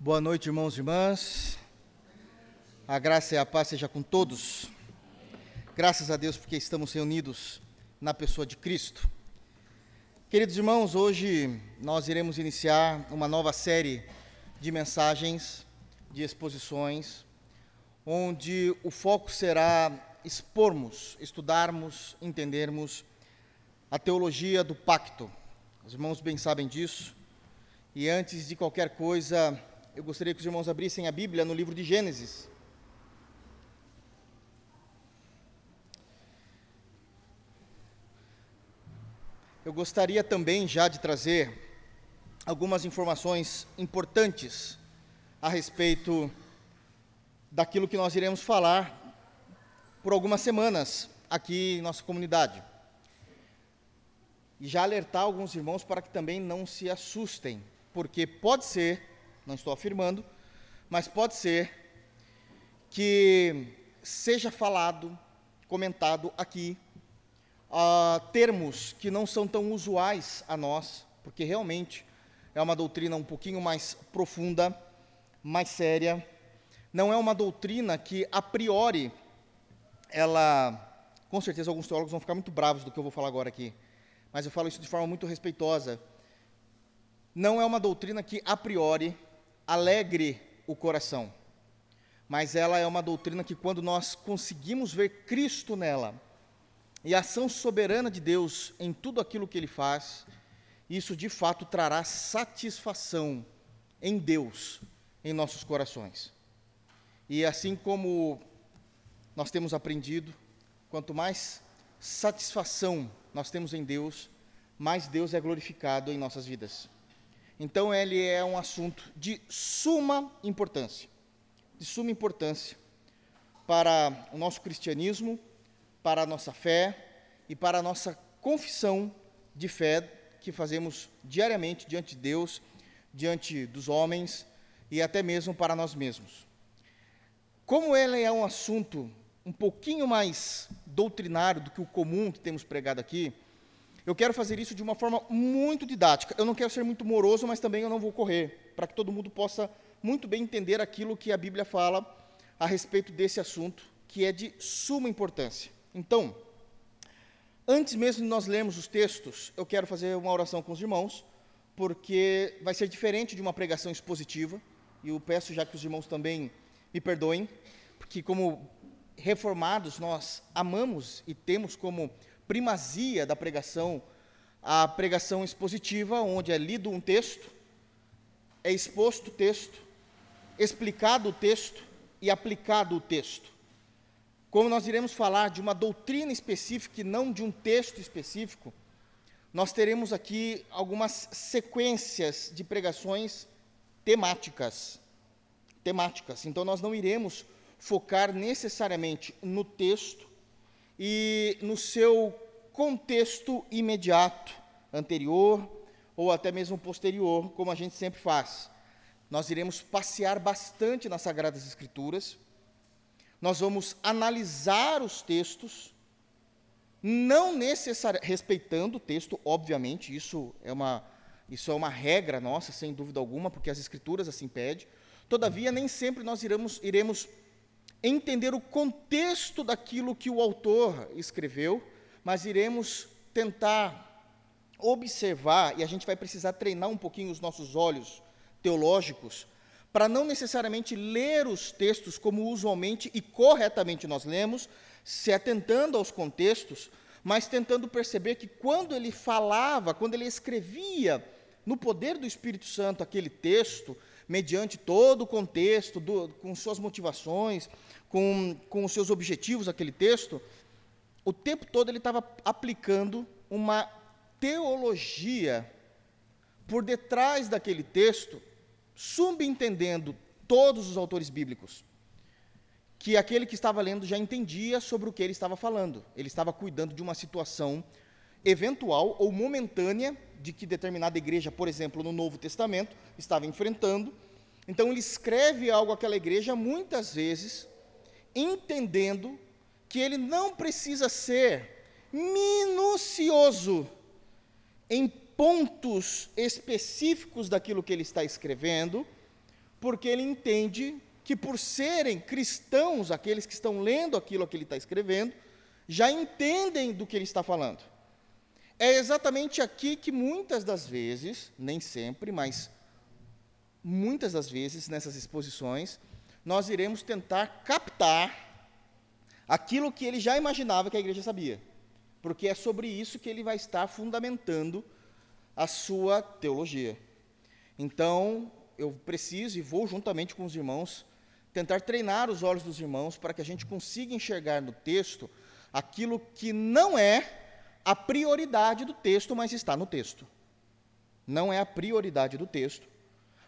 Boa noite, irmãos e irmãs. A graça e a paz seja com todos. Graças a Deus porque estamos reunidos na pessoa de Cristo. Queridos irmãos, hoje nós iremos iniciar uma nova série de mensagens, de exposições, onde o foco será expormos, estudarmos, entendermos a teologia do pacto. Os irmãos bem sabem disso. E antes de qualquer coisa, eu gostaria que os irmãos abrissem a Bíblia no livro de Gênesis. Eu gostaria também já de trazer algumas informações importantes a respeito daquilo que nós iremos falar por algumas semanas aqui em nossa comunidade. E já alertar alguns irmãos para que também não se assustem, porque pode ser não estou afirmando, mas pode ser que seja falado, comentado aqui, uh, termos que não são tão usuais a nós, porque realmente é uma doutrina um pouquinho mais profunda, mais séria. Não é uma doutrina que, a priori, ela. Com certeza, alguns teólogos vão ficar muito bravos do que eu vou falar agora aqui, mas eu falo isso de forma muito respeitosa. Não é uma doutrina que, a priori, alegre o coração. Mas ela é uma doutrina que, quando nós conseguimos ver Cristo nela, e a ação soberana de Deus em tudo aquilo que Ele faz, isso de fato trará satisfação em Deus, em nossos corações. E assim como nós temos aprendido, quanto mais satisfação nós temos em Deus, mais Deus é glorificado em nossas vidas. Então, ele é um assunto de suma importância de suma importância para o nosso cristianismo, para a nossa fé e para a nossa confissão de fé que fazemos diariamente diante de Deus, diante dos homens e até mesmo para nós mesmos. Como ele é um assunto um pouquinho mais doutrinário do que o comum que temos pregado aqui, eu quero fazer isso de uma forma muito didática. Eu não quero ser muito moroso, mas também eu não vou correr, para que todo mundo possa muito bem entender aquilo que a Bíblia fala a respeito desse assunto, que é de suma importância. Então, antes mesmo de nós lermos os textos, eu quero fazer uma oração com os irmãos, porque vai ser diferente de uma pregação expositiva, e eu peço já que os irmãos também me perdoem, porque como reformados nós amamos e temos como primazia da pregação, a pregação expositiva, onde é lido um texto, é exposto o texto, explicado o texto e aplicado o texto. Como nós iremos falar de uma doutrina específica e não de um texto específico, nós teremos aqui algumas sequências de pregações temáticas. Temáticas. Então nós não iremos focar necessariamente no texto, e no seu contexto imediato, anterior ou até mesmo posterior, como a gente sempre faz. Nós iremos passear bastante nas Sagradas Escrituras, nós vamos analisar os textos, não necessariamente, respeitando o texto, obviamente, isso é, uma, isso é uma regra nossa, sem dúvida alguma, porque as Escrituras assim pedem. Todavia, nem sempre nós iremos, iremos entender o contexto daquilo que o autor escreveu, mas iremos tentar observar, e a gente vai precisar treinar um pouquinho os nossos olhos teológicos, para não necessariamente ler os textos como usualmente e corretamente nós lemos, se atentando aos contextos, mas tentando perceber que quando ele falava, quando ele escrevia no poder do Espírito Santo aquele texto, mediante todo o contexto, do, com suas motivações, com, com os seus objetivos, aquele texto, o tempo todo ele estava aplicando uma teologia por detrás daquele texto, subentendendo todos os autores bíblicos, que aquele que estava lendo já entendia sobre o que ele estava falando. Ele estava cuidando de uma situação eventual ou momentânea de que determinada igreja, por exemplo, no Novo Testamento, estava enfrentando. Então ele escreve algo àquela igreja muitas vezes entendendo que ele não precisa ser minucioso em pontos específicos daquilo que ele está escrevendo, porque ele entende que, por serem cristãos, aqueles que estão lendo aquilo que ele está escrevendo, já entendem do que ele está falando. É exatamente aqui que muitas das vezes, nem sempre, mas muitas das vezes nessas exposições, nós iremos tentar captar aquilo que ele já imaginava que a igreja sabia, porque é sobre isso que ele vai estar fundamentando a sua teologia. Então, eu preciso e vou juntamente com os irmãos tentar treinar os olhos dos irmãos para que a gente consiga enxergar no texto aquilo que não é a prioridade do texto, mas está no texto. Não é a prioridade do texto,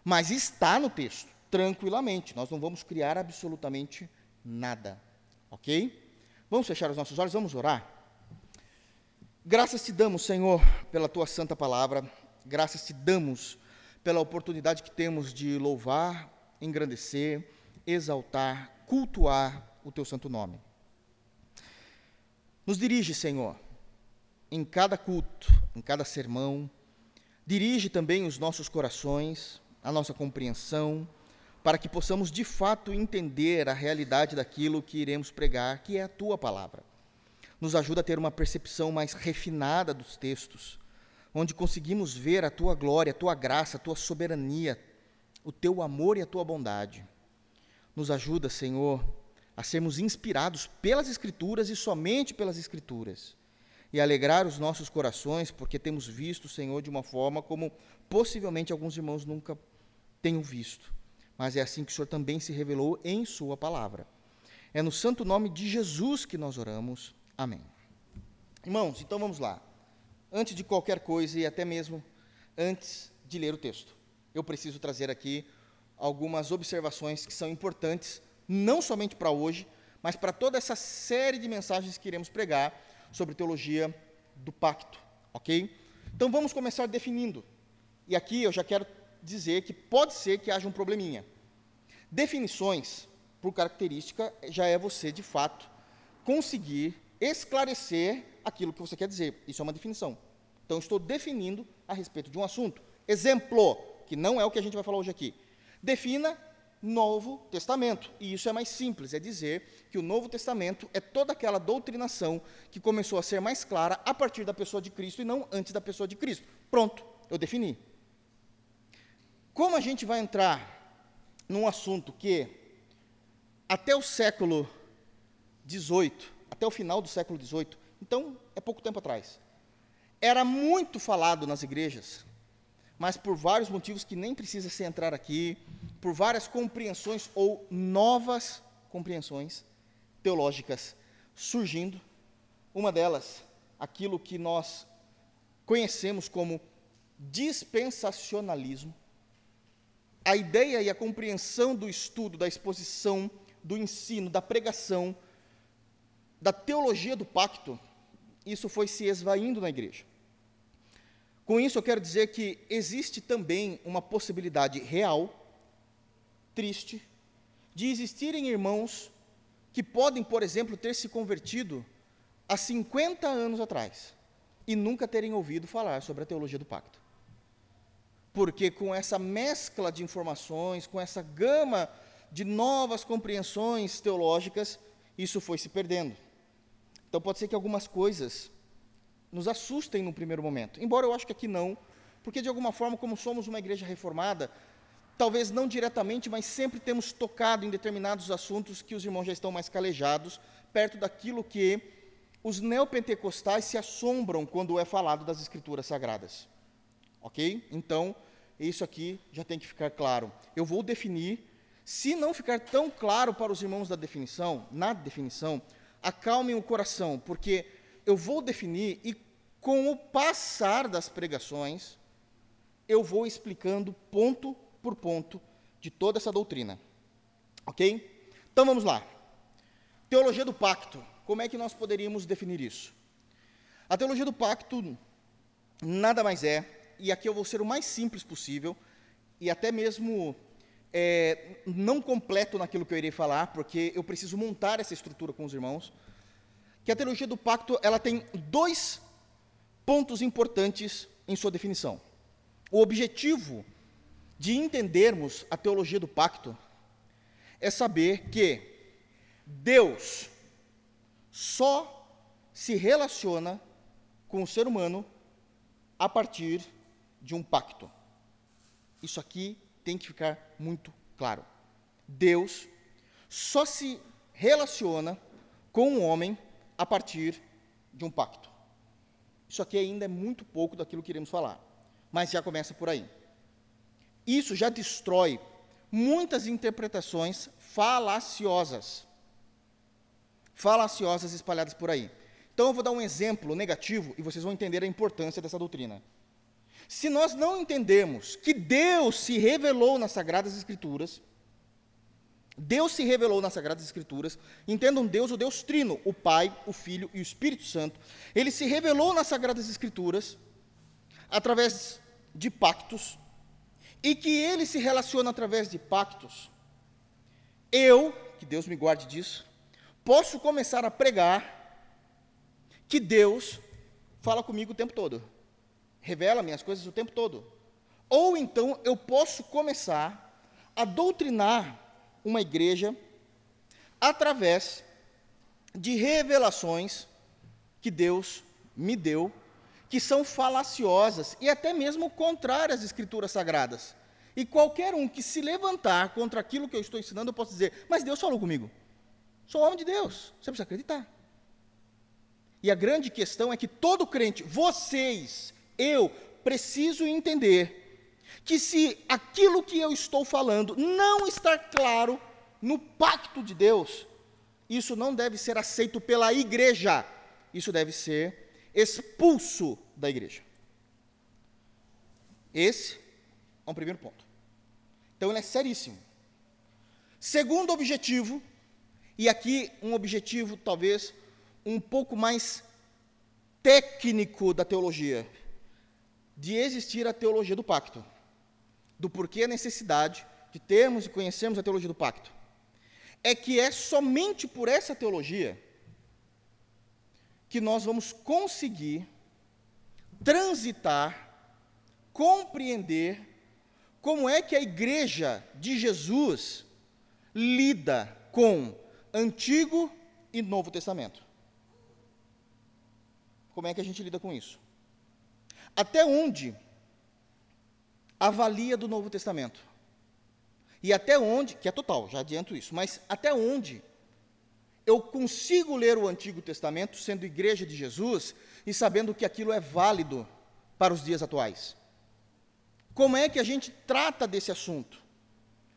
mas está no texto, tranquilamente. Nós não vamos criar absolutamente nada. Ok? Vamos fechar os nossos olhos, vamos orar. Graças te damos, Senhor, pela tua santa palavra. Graças te damos pela oportunidade que temos de louvar, engrandecer, exaltar, cultuar o teu santo nome. Nos dirige, Senhor, em cada culto, em cada sermão, dirige também os nossos corações, a nossa compreensão, para que possamos de fato entender a realidade daquilo que iremos pregar, que é a tua palavra. Nos ajuda a ter uma percepção mais refinada dos textos, onde conseguimos ver a tua glória, a tua graça, a tua soberania, o teu amor e a tua bondade. Nos ajuda, Senhor, a sermos inspirados pelas Escrituras e somente pelas Escrituras e alegrar os nossos corações, porque temos visto o Senhor de uma forma como possivelmente alguns irmãos nunca tenham visto. Mas é assim que o Senhor também se revelou em Sua palavra. É no santo nome de Jesus que nós oramos. Amém. Irmãos, então vamos lá. Antes de qualquer coisa e até mesmo antes de ler o texto, eu preciso trazer aqui algumas observações que são importantes, não somente para hoje, mas para toda essa série de mensagens que iremos pregar sobre teologia do pacto, ok? Então vamos começar definindo. E aqui eu já quero dizer que pode ser que haja um probleminha. Definições, por característica, já é você, de fato, conseguir esclarecer aquilo que você quer dizer. Isso é uma definição. Então, estou definindo a respeito de um assunto. Exemplo, que não é o que a gente vai falar hoje aqui. Defina Novo Testamento. E isso é mais simples, é dizer que o Novo Testamento é toda aquela doutrinação que começou a ser mais clara a partir da pessoa de Cristo e não antes da pessoa de Cristo. Pronto, eu defini. Como a gente vai entrar num assunto que até o século XVIII, até o final do século XVIII, então é pouco tempo atrás, era muito falado nas igrejas, mas por vários motivos que nem precisa se entrar aqui, por várias compreensões ou novas compreensões teológicas surgindo. Uma delas, aquilo que nós conhecemos como dispensacionalismo. A ideia e a compreensão do estudo, da exposição, do ensino, da pregação, da teologia do pacto, isso foi se esvaindo na igreja. Com isso, eu quero dizer que existe também uma possibilidade real triste de existirem irmãos que podem, por exemplo, ter se convertido há 50 anos atrás e nunca terem ouvido falar sobre a teologia do pacto. Porque com essa mescla de informações, com essa gama de novas compreensões teológicas, isso foi se perdendo. Então pode ser que algumas coisas nos assustem no primeiro momento, embora eu acho que aqui não, porque de alguma forma, como somos uma igreja reformada, talvez não diretamente, mas sempre temos tocado em determinados assuntos que os irmãos já estão mais calejados, perto daquilo que os neopentecostais se assombram quando é falado das escrituras sagradas. Ok? Então, isso aqui já tem que ficar claro. Eu vou definir, se não ficar tão claro para os irmãos da definição, na definição, acalmem o coração, porque eu vou definir e com o passar das pregações, eu vou explicando ponto por ponto de toda essa doutrina. Ok? Então vamos lá. Teologia do pacto. Como é que nós poderíamos definir isso? A teologia do pacto nada mais é, e aqui eu vou ser o mais simples possível, e até mesmo é, não completo naquilo que eu irei falar, porque eu preciso montar essa estrutura com os irmãos, que a teologia do pacto ela tem dois pontos importantes em sua definição. O objetivo de entendermos a teologia do pacto é saber que Deus só se relaciona com o ser humano a partir de um pacto. Isso aqui tem que ficar muito claro. Deus só se relaciona com o homem a partir de um pacto. Isso aqui ainda é muito pouco daquilo que iremos falar, mas já começa por aí. Isso já destrói muitas interpretações falaciosas. Falaciosas espalhadas por aí. Então eu vou dar um exemplo negativo e vocês vão entender a importância dessa doutrina. Se nós não entendemos que Deus se revelou nas Sagradas Escrituras, Deus se revelou nas Sagradas Escrituras, entendam Deus, o Deus Trino, o Pai, o Filho e o Espírito Santo, ele se revelou nas Sagradas Escrituras através de pactos, e que ele se relaciona através de pactos, eu, que Deus me guarde disso, posso começar a pregar que Deus fala comigo o tempo todo, revela minhas coisas o tempo todo. Ou então eu posso começar a doutrinar uma igreja através de revelações que Deus me deu, que são falaciosas e até mesmo contrárias às escrituras sagradas. E qualquer um que se levantar contra aquilo que eu estou ensinando, eu posso dizer: Mas Deus falou comigo. Sou homem de Deus. Você precisa acreditar. E a grande questão é que todo crente, vocês, eu, preciso entender que se aquilo que eu estou falando não está claro no pacto de Deus, isso não deve ser aceito pela igreja. Isso deve ser expulso da igreja. Esse é um primeiro ponto. Então ele é seríssimo. Segundo objetivo, e aqui um objetivo talvez um pouco mais técnico da teologia, de existir a teologia do pacto, do porquê a necessidade de termos e conhecermos a teologia do pacto, é que é somente por essa teologia que nós vamos conseguir transitar, compreender como é que a igreja de Jesus lida com Antigo e Novo Testamento. Como é que a gente lida com isso? Até onde avalia do Novo Testamento? E até onde, que é total, já adianto isso, mas até onde eu consigo ler o Antigo Testamento sendo igreja de Jesus e sabendo que aquilo é válido para os dias atuais? Como é que a gente trata desse assunto?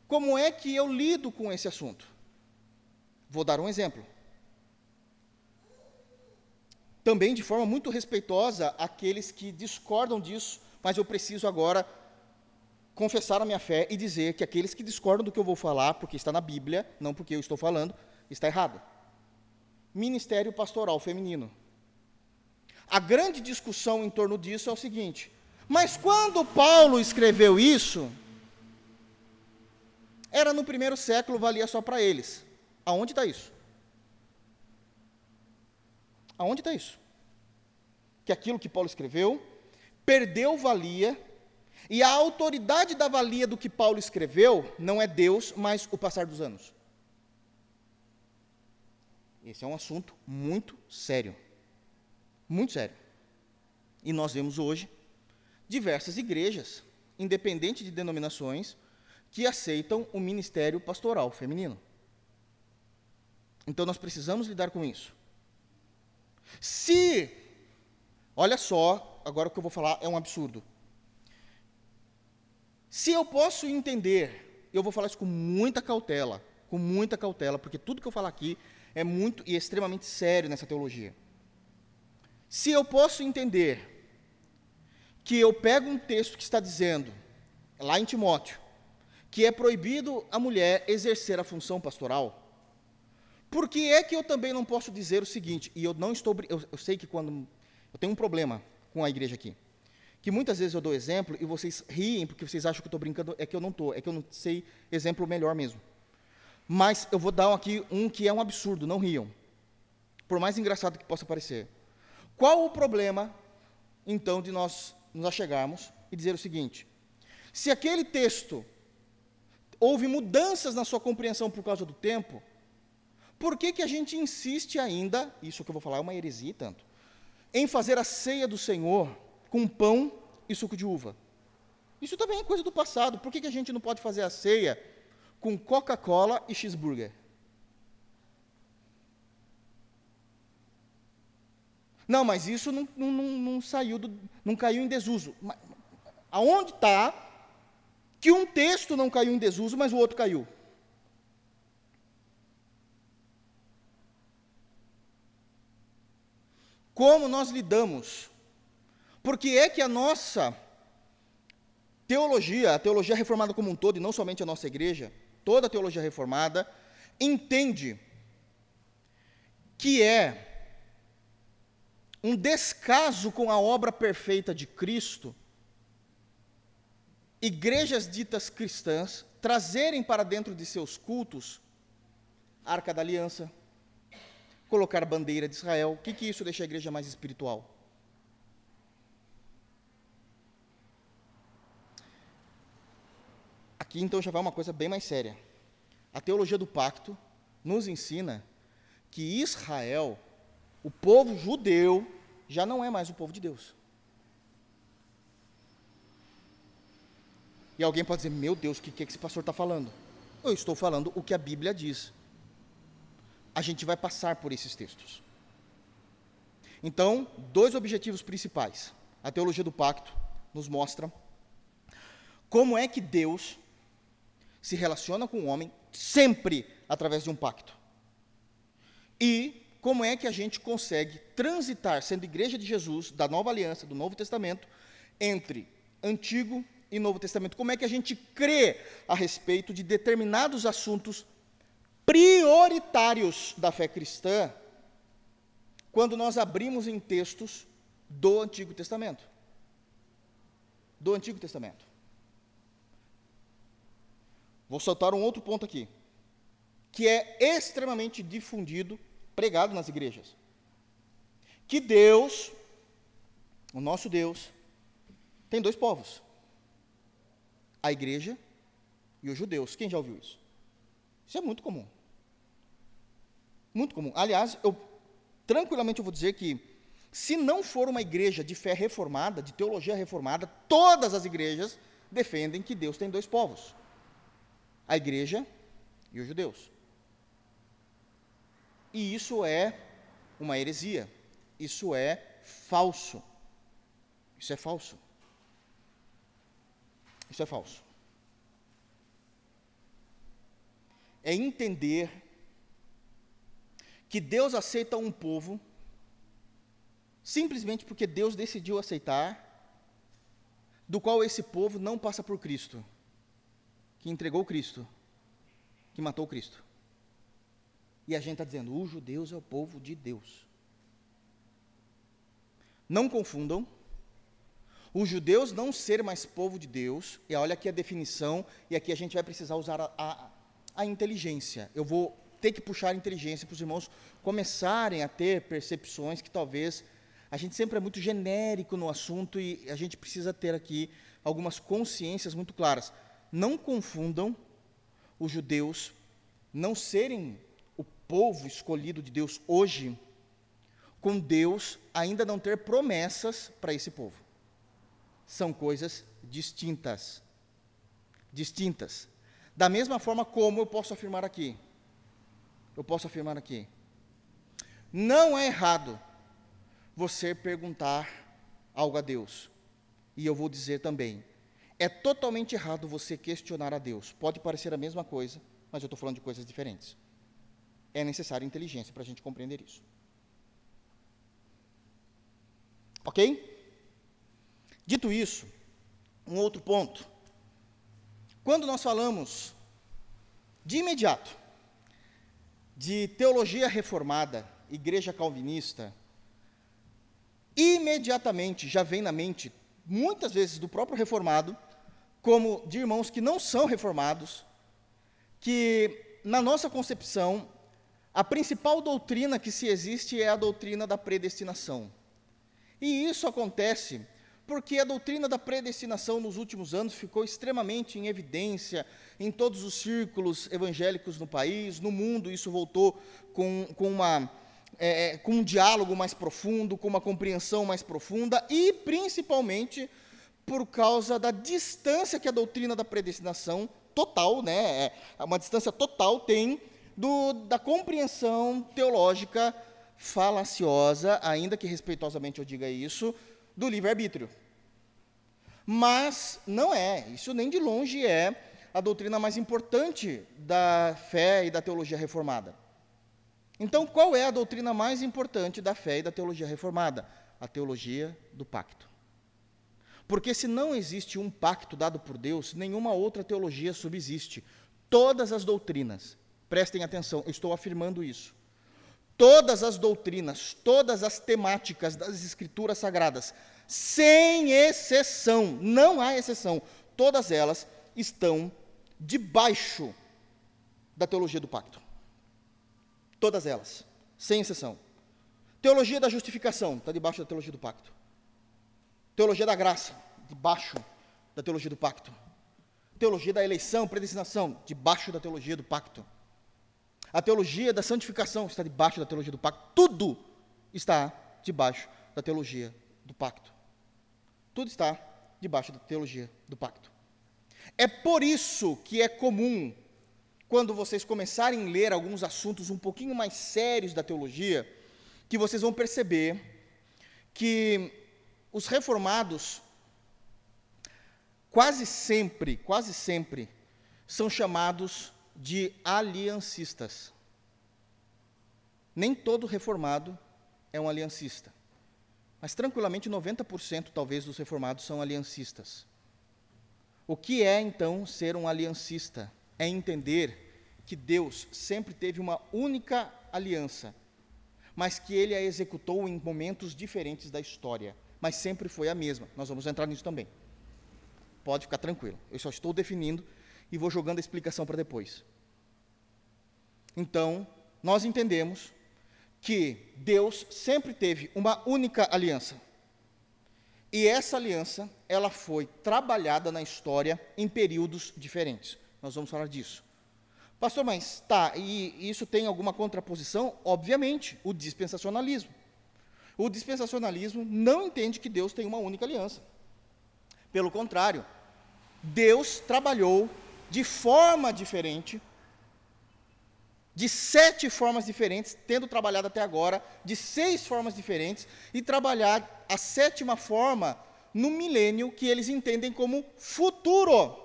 Como é que eu lido com esse assunto? Vou dar um exemplo. Também de forma muito respeitosa àqueles que discordam disso, mas eu preciso agora confessar a minha fé e dizer que aqueles que discordam do que eu vou falar, porque está na Bíblia, não porque eu estou falando, está errado. Ministério pastoral feminino. A grande discussão em torno disso é o seguinte: mas quando Paulo escreveu isso, era no primeiro século, valia só para eles. Aonde está isso? Aonde está isso? Que aquilo que Paulo escreveu perdeu valia, e a autoridade da valia do que Paulo escreveu não é Deus, mas o passar dos anos. Esse é um assunto muito sério. Muito sério. E nós vemos hoje diversas igrejas, independente de denominações, que aceitam o ministério pastoral feminino. Então nós precisamos lidar com isso. Se, olha só, agora o que eu vou falar é um absurdo. Se eu posso entender, eu vou falar isso com muita cautela, com muita cautela, porque tudo que eu falar aqui é muito e extremamente sério nessa teologia. Se eu posso entender que eu pego um texto que está dizendo, lá em Timóteo, que é proibido a mulher exercer a função pastoral, por que é que eu também não posso dizer o seguinte, e eu não estou, eu, eu sei que quando, eu tenho um problema com a igreja aqui, que muitas vezes eu dou exemplo e vocês riem porque vocês acham que eu estou brincando, é que eu não estou, é que eu não sei exemplo melhor mesmo. Mas eu vou dar aqui um que é um absurdo, não riam. Por mais engraçado que possa parecer. Qual o problema, então, de nós nos achegarmos e dizer o seguinte: Se aquele texto houve mudanças na sua compreensão por causa do tempo, por que, que a gente insiste ainda, isso que eu vou falar é uma heresia tanto, em fazer a ceia do Senhor com pão e suco de uva? Isso também é coisa do passado. Por que, que a gente não pode fazer a ceia com Coca-Cola e cheeseburger? Não, mas isso não, não, não, saiu, do, não caiu em desuso. Aonde está que um texto não caiu em desuso, mas o outro caiu? Como nós lidamos? Porque é que a nossa teologia, a teologia reformada como um todo, e não somente a nossa igreja, toda a teologia reformada, entende que é um descaso com a obra perfeita de Cristo, igrejas ditas cristãs trazerem para dentro de seus cultos a Arca da Aliança, colocar bandeira de Israel. O que, que isso deixa a igreja mais espiritual? Aqui então já vai uma coisa bem mais séria. A teologia do pacto nos ensina que Israel, o povo judeu, já não é mais o povo de Deus. E alguém pode dizer: Meu Deus, o que, que esse pastor está falando? Eu estou falando o que a Bíblia diz. A gente vai passar por esses textos. Então, dois objetivos principais. A teologia do pacto nos mostra como é que Deus se relaciona com o homem sempre através de um pacto. E como é que a gente consegue transitar, sendo igreja de Jesus, da nova aliança, do Novo Testamento, entre Antigo e Novo Testamento? Como é que a gente crê a respeito de determinados assuntos prioritários da fé cristã, quando nós abrimos em textos do Antigo Testamento? Do Antigo Testamento. Vou soltar um outro ponto aqui, que é extremamente difundido pregado nas igrejas. Que Deus, o nosso Deus, tem dois povos: a igreja e os judeus. Quem já ouviu isso? Isso é muito comum. Muito comum. Aliás, eu tranquilamente eu vou dizer que se não for uma igreja de fé reformada, de teologia reformada, todas as igrejas defendem que Deus tem dois povos: a igreja e os judeus. E isso é uma heresia. Isso é falso. Isso é falso. Isso é falso. É entender que Deus aceita um povo simplesmente porque Deus decidiu aceitar, do qual esse povo não passa por Cristo, que entregou Cristo, que matou Cristo. E a gente está dizendo, os judeus é o povo de Deus. Não confundam. Os judeus não ser mais povo de Deus, e olha aqui a definição, e aqui a gente vai precisar usar a, a, a inteligência. Eu vou ter que puxar a inteligência para os irmãos começarem a ter percepções que talvez a gente sempre é muito genérico no assunto e a gente precisa ter aqui algumas consciências muito claras. Não confundam os judeus não serem povo escolhido de Deus hoje, com Deus ainda não ter promessas para esse povo. São coisas distintas. Distintas. Da mesma forma como eu posso afirmar aqui. Eu posso afirmar aqui. Não é errado você perguntar algo a Deus. E eu vou dizer também, é totalmente errado você questionar a Deus. Pode parecer a mesma coisa, mas eu estou falando de coisas diferentes é necessária inteligência para a gente compreender isso. Ok? Dito isso, um outro ponto. Quando nós falamos de imediato de teologia reformada, igreja calvinista, imediatamente já vem na mente, muitas vezes do próprio reformado, como de irmãos que não são reformados, que na nossa concepção a principal doutrina que se existe é a doutrina da predestinação. E isso acontece porque a doutrina da predestinação nos últimos anos ficou extremamente em evidência em todos os círculos evangélicos no país, no mundo, isso voltou com, com, uma, é, com um diálogo mais profundo, com uma compreensão mais profunda e, principalmente, por causa da distância que a doutrina da predestinação total, né, é, uma distância total tem do, da compreensão teológica falaciosa, ainda que respeitosamente eu diga isso, do livre-arbítrio. Mas não é, isso nem de longe é a doutrina mais importante da fé e da teologia reformada. Então, qual é a doutrina mais importante da fé e da teologia reformada? A teologia do pacto. Porque se não existe um pacto dado por Deus, nenhuma outra teologia subsiste. Todas as doutrinas, prestem atenção, eu estou afirmando isso. Todas as doutrinas, todas as temáticas das Escrituras Sagradas, sem exceção, não há exceção, todas elas estão debaixo da teologia do pacto. Todas elas, sem exceção. Teologia da justificação está debaixo da teologia do pacto. Teologia da graça, debaixo da teologia do pacto. Teologia da eleição, predestinação, debaixo da teologia do pacto. A teologia da santificação está debaixo da teologia do pacto. Tudo está debaixo da teologia do pacto. Tudo está debaixo da teologia do pacto. É por isso que é comum, quando vocês começarem a ler alguns assuntos um pouquinho mais sérios da teologia, que vocês vão perceber que os reformados quase sempre, quase sempre, são chamados de aliancistas. Nem todo reformado é um aliancista. Mas tranquilamente 90% talvez dos reformados são aliancistas. O que é então ser um aliancista? É entender que Deus sempre teve uma única aliança, mas que ele a executou em momentos diferentes da história, mas sempre foi a mesma. Nós vamos entrar nisso também. Pode ficar tranquilo. Eu só estou definindo e vou jogando a explicação para depois. Então, nós entendemos que Deus sempre teve uma única aliança. E essa aliança, ela foi trabalhada na história em períodos diferentes. Nós vamos falar disso. Pastor, mas tá, e isso tem alguma contraposição? Obviamente, o dispensacionalismo. O dispensacionalismo não entende que Deus tem uma única aliança. Pelo contrário, Deus trabalhou de forma diferente de sete formas diferentes, tendo trabalhado até agora de seis formas diferentes, e trabalhar a sétima forma no milênio que eles entendem como futuro.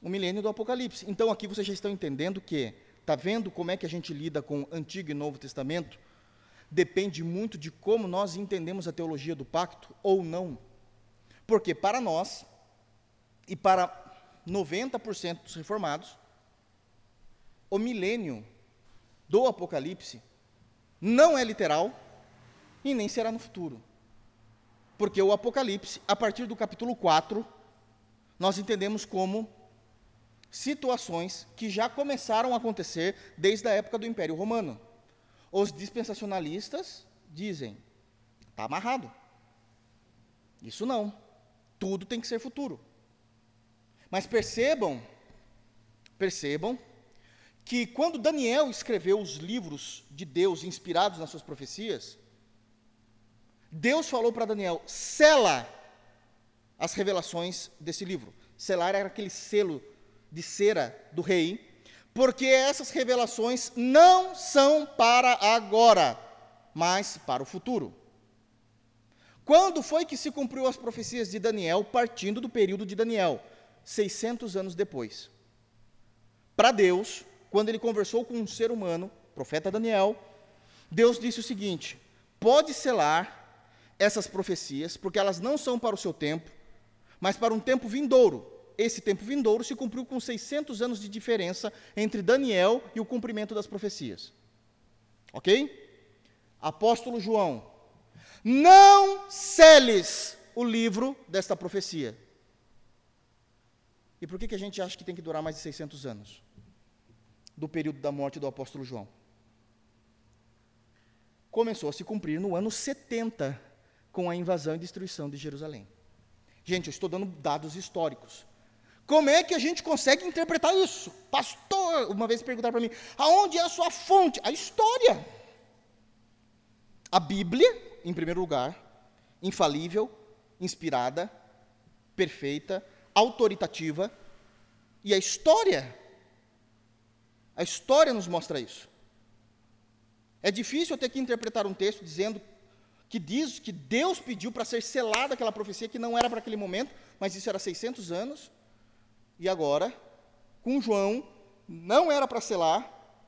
O milênio do Apocalipse. Então aqui vocês já estão entendendo que, está vendo como é que a gente lida com Antigo e Novo Testamento? Depende muito de como nós entendemos a teologia do pacto ou não. Porque para nós, e para 90% dos reformados, o milênio do Apocalipse não é literal e nem será no futuro. Porque o Apocalipse, a partir do capítulo 4, nós entendemos como situações que já começaram a acontecer desde a época do Império Romano. Os dispensacionalistas dizem: está amarrado. Isso não. Tudo tem que ser futuro. Mas percebam, percebam que quando Daniel escreveu os livros de Deus inspirados nas suas profecias, Deus falou para Daniel: sela as revelações desse livro. Selar era aquele selo de cera do rei, porque essas revelações não são para agora, mas para o futuro. Quando foi que se cumpriu as profecias de Daniel, partindo do período de Daniel? 600 anos depois. Para Deus, quando ele conversou com um ser humano, profeta Daniel, Deus disse o seguinte: pode selar essas profecias, porque elas não são para o seu tempo, mas para um tempo vindouro. Esse tempo vindouro se cumpriu com 600 anos de diferença entre Daniel e o cumprimento das profecias. Ok? Apóstolo João, não seles o livro desta profecia. E por que, que a gente acha que tem que durar mais de 600 anos? do período da morte do apóstolo João. Começou a se cumprir no ano 70 com a invasão e destruição de Jerusalém. Gente, eu estou dando dados históricos. Como é que a gente consegue interpretar isso? Pastor, uma vez perguntaram para mim, aonde é a sua fonte? A história. A Bíblia, em primeiro lugar, infalível, inspirada, perfeita, autoritativa, e a história. A história nos mostra isso. É difícil eu ter que interpretar um texto dizendo que diz que Deus pediu para ser selada aquela profecia que não era para aquele momento, mas isso era 600 anos. E agora, com João, não era para selar,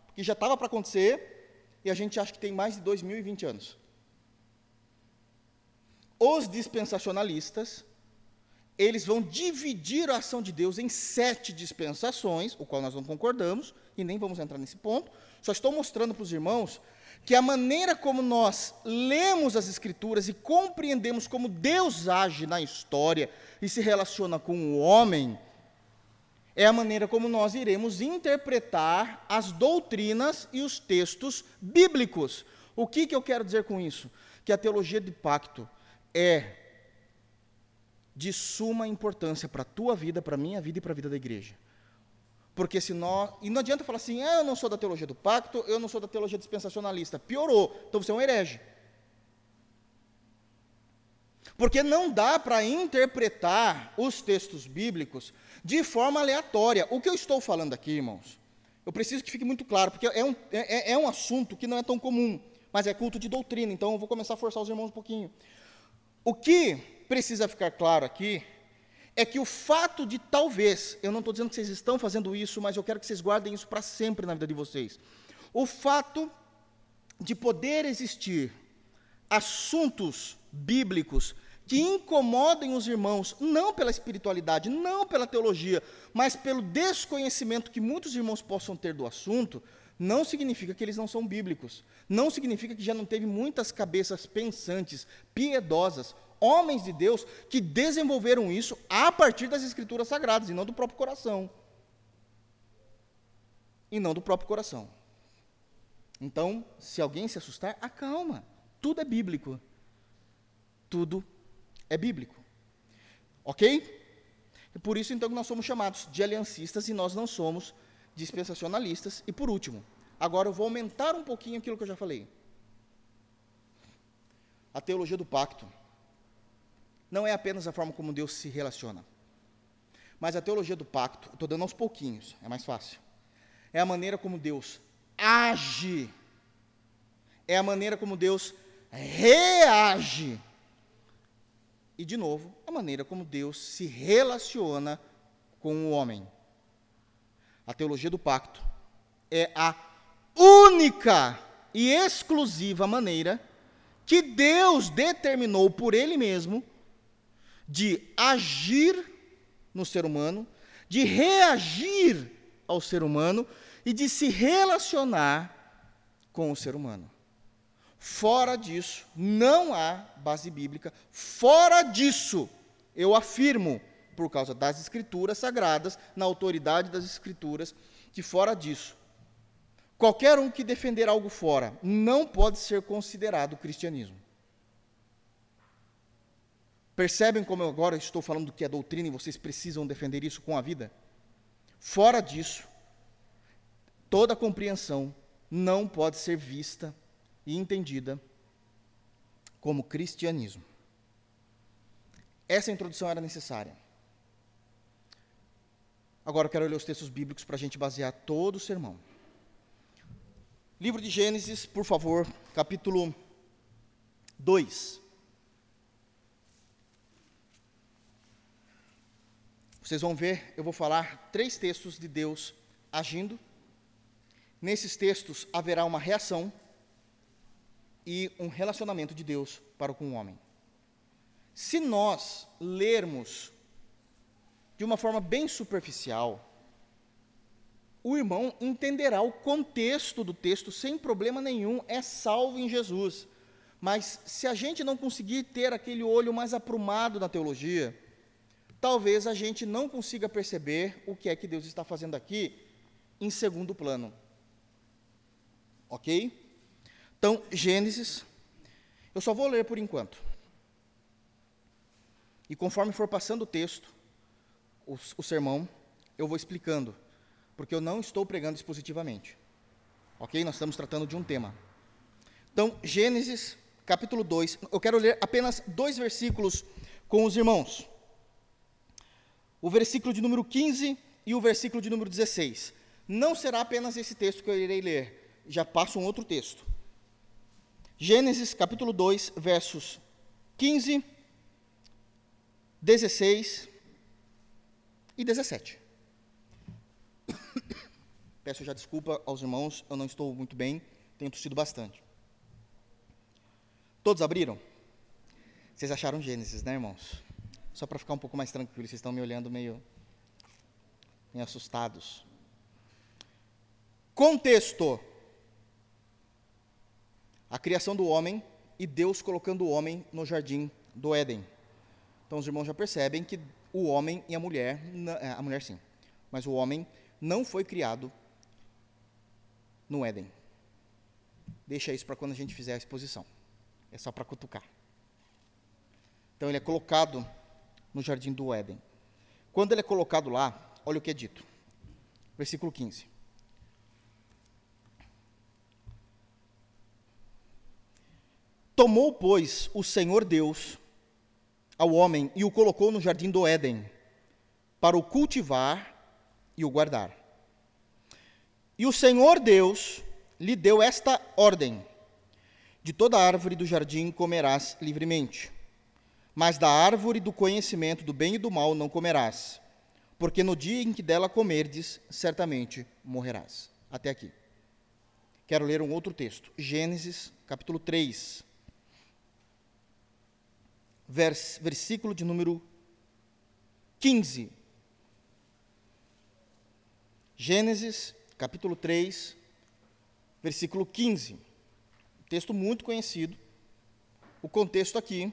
porque já estava para acontecer, e a gente acha que tem mais de 2020 anos. Os dispensacionalistas, eles vão dividir a ação de Deus em sete dispensações, o qual nós não concordamos, e nem vamos entrar nesse ponto. Só estou mostrando para os irmãos que a maneira como nós lemos as Escrituras e compreendemos como Deus age na história e se relaciona com o homem, é a maneira como nós iremos interpretar as doutrinas e os textos bíblicos. O que, que eu quero dizer com isso? Que a teologia de pacto é de suma importância para a tua vida, para a minha vida e para a vida da igreja. Porque se nós. E não adianta falar assim, ah, eu não sou da teologia do pacto, eu não sou da teologia dispensacionalista. Piorou, então você é um herege. Porque não dá para interpretar os textos bíblicos de forma aleatória. O que eu estou falando aqui, irmãos, eu preciso que fique muito claro, porque é um, é, é, é um assunto que não é tão comum, mas é culto de doutrina, então eu vou começar a forçar os irmãos um pouquinho. O que precisa ficar claro aqui é que o fato de talvez, eu não estou dizendo que vocês estão fazendo isso, mas eu quero que vocês guardem isso para sempre na vida de vocês. O fato de poder existir assuntos bíblicos que incomodem os irmãos, não pela espiritualidade, não pela teologia, mas pelo desconhecimento que muitos irmãos possam ter do assunto, não significa que eles não são bíblicos. Não significa que já não teve muitas cabeças pensantes, piedosas, homens de Deus que desenvolveram isso a partir das escrituras sagradas e não do próprio coração. E não do próprio coração. Então, se alguém se assustar, acalma. Tudo é bíblico. Tudo é bíblico. Ok? Por isso, então, que nós somos chamados de aliancistas e nós não somos dispensacionalistas. E por último, agora eu vou aumentar um pouquinho aquilo que eu já falei. A teologia do pacto não é apenas a forma como Deus se relaciona, mas a teologia do pacto, estou dando aos pouquinhos, é mais fácil. É a maneira como Deus age, é a maneira como Deus reage e, de novo, a maneira como Deus se relaciona com o homem. A teologia do pacto é a única e exclusiva maneira que Deus determinou por Ele mesmo de agir no ser humano, de reagir ao ser humano e de se relacionar com o ser humano. Fora disso, não há base bíblica. Fora disso, eu afirmo, por causa das escrituras sagradas, na autoridade das escrituras, que fora disso, qualquer um que defender algo fora não pode ser considerado cristianismo. Percebem como eu agora estou falando do que é doutrina e vocês precisam defender isso com a vida? Fora disso, toda compreensão não pode ser vista e entendida como cristianismo. Essa introdução era necessária. Agora eu quero ler os textos bíblicos para a gente basear todo o sermão. Livro de Gênesis, por favor, capítulo 2. Vocês vão ver, eu vou falar três textos de Deus agindo. Nesses textos haverá uma reação e um relacionamento de Deus para com o homem. Se nós lermos de uma forma bem superficial, o irmão entenderá o contexto do texto sem problema nenhum, é salvo em Jesus. Mas se a gente não conseguir ter aquele olho mais aprumado na teologia, talvez a gente não consiga perceber o que é que Deus está fazendo aqui em segundo plano. Ok? Então, Gênesis, eu só vou ler por enquanto. E conforme for passando o texto, o, o sermão, eu vou explicando, porque eu não estou pregando expositivamente. Ok? Nós estamos tratando de um tema. Então, Gênesis, capítulo 2, eu quero ler apenas dois versículos com os irmãos. O versículo de número 15 e o versículo de número 16. Não será apenas esse texto que eu irei ler, já passo um outro texto. Gênesis capítulo 2, versos 15, 16 e 17. Peço já desculpa aos irmãos, eu não estou muito bem, tenho tossido bastante. Todos abriram? Vocês acharam Gênesis, né, irmãos? Só para ficar um pouco mais tranquilo, vocês estão me olhando meio, meio assustados. Contexto: a criação do homem e Deus colocando o homem no jardim do Éden. Então os irmãos já percebem que o homem e a mulher, é, a mulher sim, mas o homem não foi criado no Éden. Deixa isso para quando a gente fizer a exposição. É só para cutucar. Então ele é colocado no jardim do Éden. Quando ele é colocado lá, olha o que é dito. Versículo 15. Tomou, pois, o Senhor Deus ao homem e o colocou no jardim do Éden, para o cultivar e o guardar. E o Senhor Deus lhe deu esta ordem: De toda árvore do jardim comerás livremente, mas da árvore do conhecimento do bem e do mal não comerás, porque no dia em que dela comerdes, certamente morrerás. Até aqui. Quero ler um outro texto. Gênesis, capítulo 3, vers, versículo de número 15. Gênesis, capítulo 3, versículo 15. Texto muito conhecido. O contexto aqui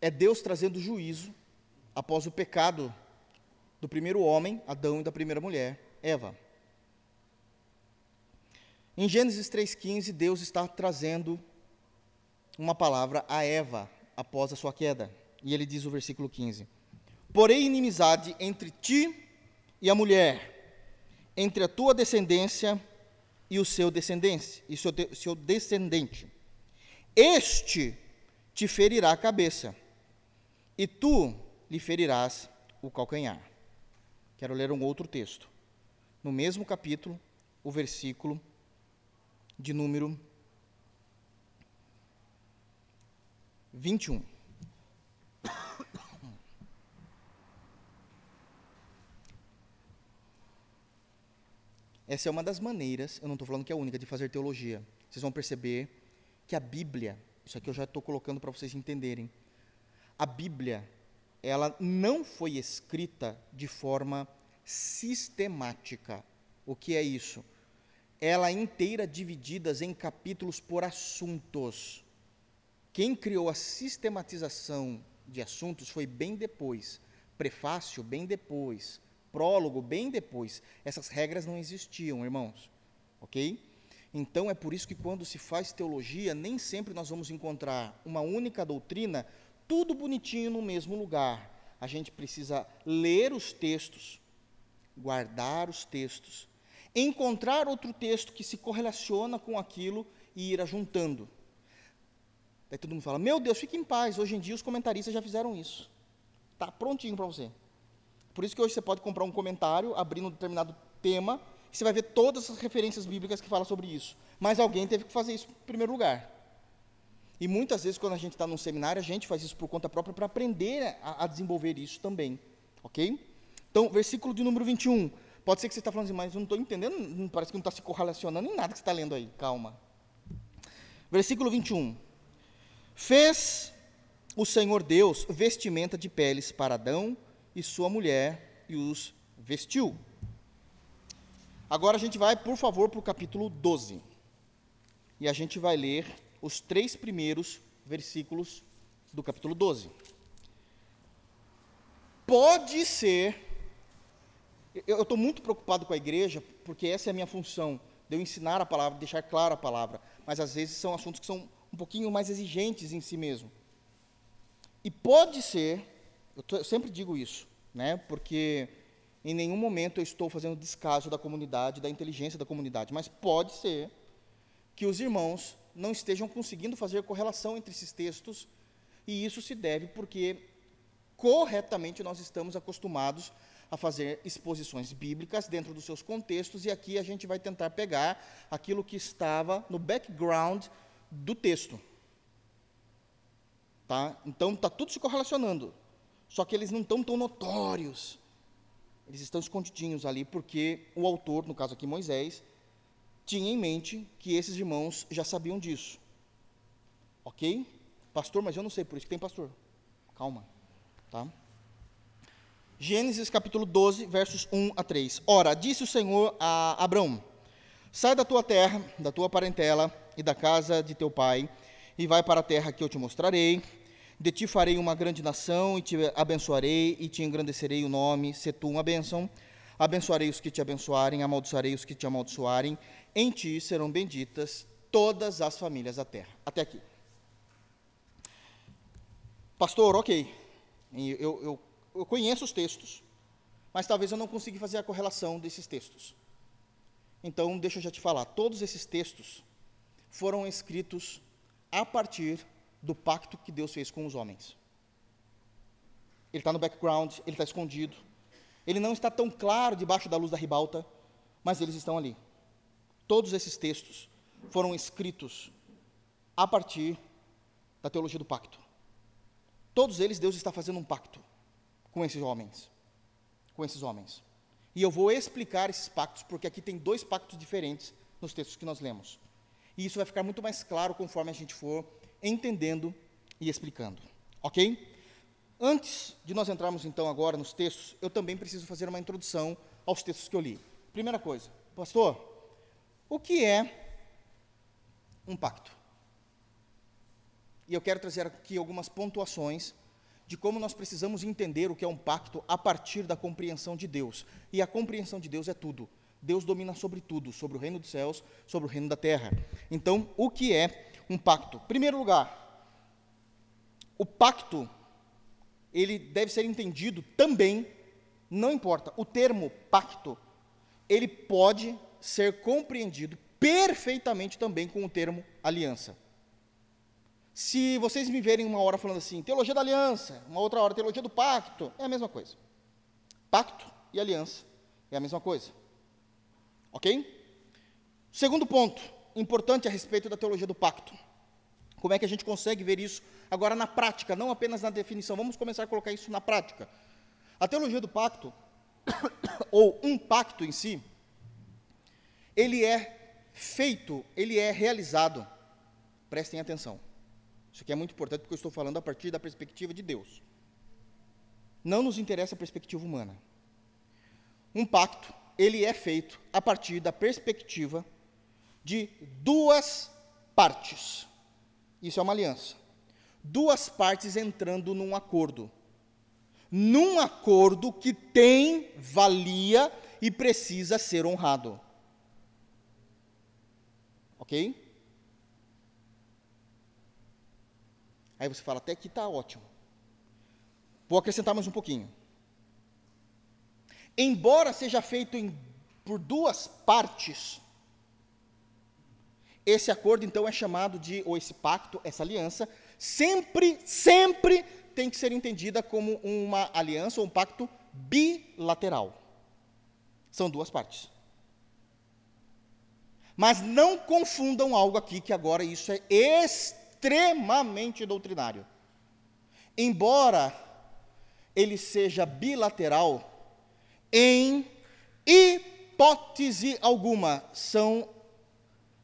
é Deus trazendo juízo após o pecado do primeiro homem, Adão, e da primeira mulher, Eva. Em Gênesis 3,15, Deus está trazendo uma palavra a Eva após a sua queda. E ele diz o versículo 15: Porém, inimizade entre ti e a mulher, entre a tua descendência e o seu descendente, e seu, de, seu descendente. Este te ferirá a cabeça, e tu lhe ferirás o calcanhar. Quero ler um outro texto. No mesmo capítulo, o versículo de número 21. Essa é uma das maneiras, eu não estou falando que é a única, de fazer teologia. Vocês vão perceber que a Bíblia, isso aqui eu já estou colocando para vocês entenderem, a Bíblia, ela não foi escrita de forma sistemática. O que é isso? Ela é inteira divididas em capítulos por assuntos. Quem criou a sistematização de assuntos foi bem depois, prefácio bem depois, prólogo bem depois. Essas regras não existiam, irmãos. OK? Então é por isso que quando se faz teologia, nem sempre nós vamos encontrar uma única doutrina tudo bonitinho no mesmo lugar. A gente precisa ler os textos, guardar os textos, encontrar outro texto que se correlaciona com aquilo e ir ajuntando. Daí todo mundo fala: Meu Deus, fique em paz. Hoje em dia os comentaristas já fizeram isso. Está prontinho para você. Por isso que hoje você pode comprar um comentário, abrindo um determinado tema, e você vai ver todas as referências bíblicas que falam sobre isso. Mas alguém teve que fazer isso em primeiro lugar. E muitas vezes, quando a gente está num seminário, a gente faz isso por conta própria para aprender a, a, desenvolver isso também. Ok? Então, versículo de número 21. Pode ser que você está falando assim, mas eu não estou entendendo, parece que não está se correlacionando em nada que você está lendo aí. Calma. Versículo 21. Fez o Senhor Deus vestimenta de peles para Adão e sua mulher e os vestiu. Agora a gente vai, por favor, para o capítulo 12. E a gente vai ler os três primeiros versículos do capítulo 12. Pode ser. Eu estou muito preocupado com a igreja, porque essa é a minha função, de eu ensinar a palavra, deixar clara a palavra. Mas às vezes são assuntos que são um pouquinho mais exigentes em si mesmo. E pode ser, eu, tô, eu sempre digo isso, né? Porque em nenhum momento eu estou fazendo descaso da comunidade, da inteligência da comunidade, mas pode ser que os irmãos não estejam conseguindo fazer correlação entre esses textos, e isso se deve porque corretamente nós estamos acostumados a fazer exposições bíblicas dentro dos seus contextos, e aqui a gente vai tentar pegar aquilo que estava no background do texto. Tá? Então está tudo se correlacionando. Só que eles não estão tão notórios. Eles estão escondidinhos ali, porque o autor, no caso aqui Moisés, tinha em mente que esses irmãos já sabiam disso. Ok? Pastor, mas eu não sei, por isso que tem pastor. Calma. Tá? Gênesis capítulo 12, versos 1 a 3. Ora, disse o Senhor a Abraão: Sai da tua terra, da tua parentela e da casa de teu pai, e vai para a terra que eu te mostrarei. De ti farei uma grande nação, e te abençoarei, e te engrandecerei o nome, se tu uma bênção. Abençoarei os que te abençoarem, amaldiçoarei os que te amaldiçoarem. Em ti serão benditas todas as famílias da terra. Até aqui. Pastor, ok. Eu, eu, eu conheço os textos, mas talvez eu não consiga fazer a correlação desses textos. Então, deixa eu já te falar. Todos esses textos foram escritos a partir do pacto que Deus fez com os homens. Ele está no background, ele está escondido. Ele não está tão claro debaixo da luz da ribalta, mas eles estão ali. Todos esses textos foram escritos a partir da teologia do pacto. Todos eles, Deus está fazendo um pacto com esses homens. Com esses homens. E eu vou explicar esses pactos, porque aqui tem dois pactos diferentes nos textos que nós lemos. E isso vai ficar muito mais claro conforme a gente for entendendo e explicando. Ok? Antes de nós entrarmos então agora nos textos, eu também preciso fazer uma introdução aos textos que eu li. Primeira coisa, pastor, o que é um pacto? E eu quero trazer aqui algumas pontuações de como nós precisamos entender o que é um pacto a partir da compreensão de Deus. E a compreensão de Deus é tudo. Deus domina sobre tudo, sobre o reino dos céus, sobre o reino da terra. Então, o que é um pacto? Primeiro lugar, o pacto ele deve ser entendido também, não importa, o termo pacto, ele pode ser compreendido perfeitamente também com o termo aliança. Se vocês me verem uma hora falando assim, teologia da aliança, uma outra hora teologia do pacto, é a mesma coisa. Pacto e aliança é a mesma coisa. Ok? Segundo ponto, importante a respeito da teologia do pacto. Como é que a gente consegue ver isso agora na prática, não apenas na definição? Vamos começar a colocar isso na prática. A teologia do pacto, ou um pacto em si, ele é feito, ele é realizado. Prestem atenção. Isso aqui é muito importante porque eu estou falando a partir da perspectiva de Deus. Não nos interessa a perspectiva humana. Um pacto ele é feito a partir da perspectiva de duas partes. Isso é uma aliança. Duas partes entrando num acordo. Num acordo que tem valia e precisa ser honrado. Ok? Aí você fala, até aqui está ótimo. Vou acrescentar mais um pouquinho. Embora seja feito em, por duas partes, esse acordo então é chamado de, ou esse pacto, essa aliança, sempre, sempre tem que ser entendida como uma aliança ou um pacto bilateral. São duas partes. Mas não confundam algo aqui, que agora isso é extremamente doutrinário. Embora ele seja bilateral, em hipótese alguma, são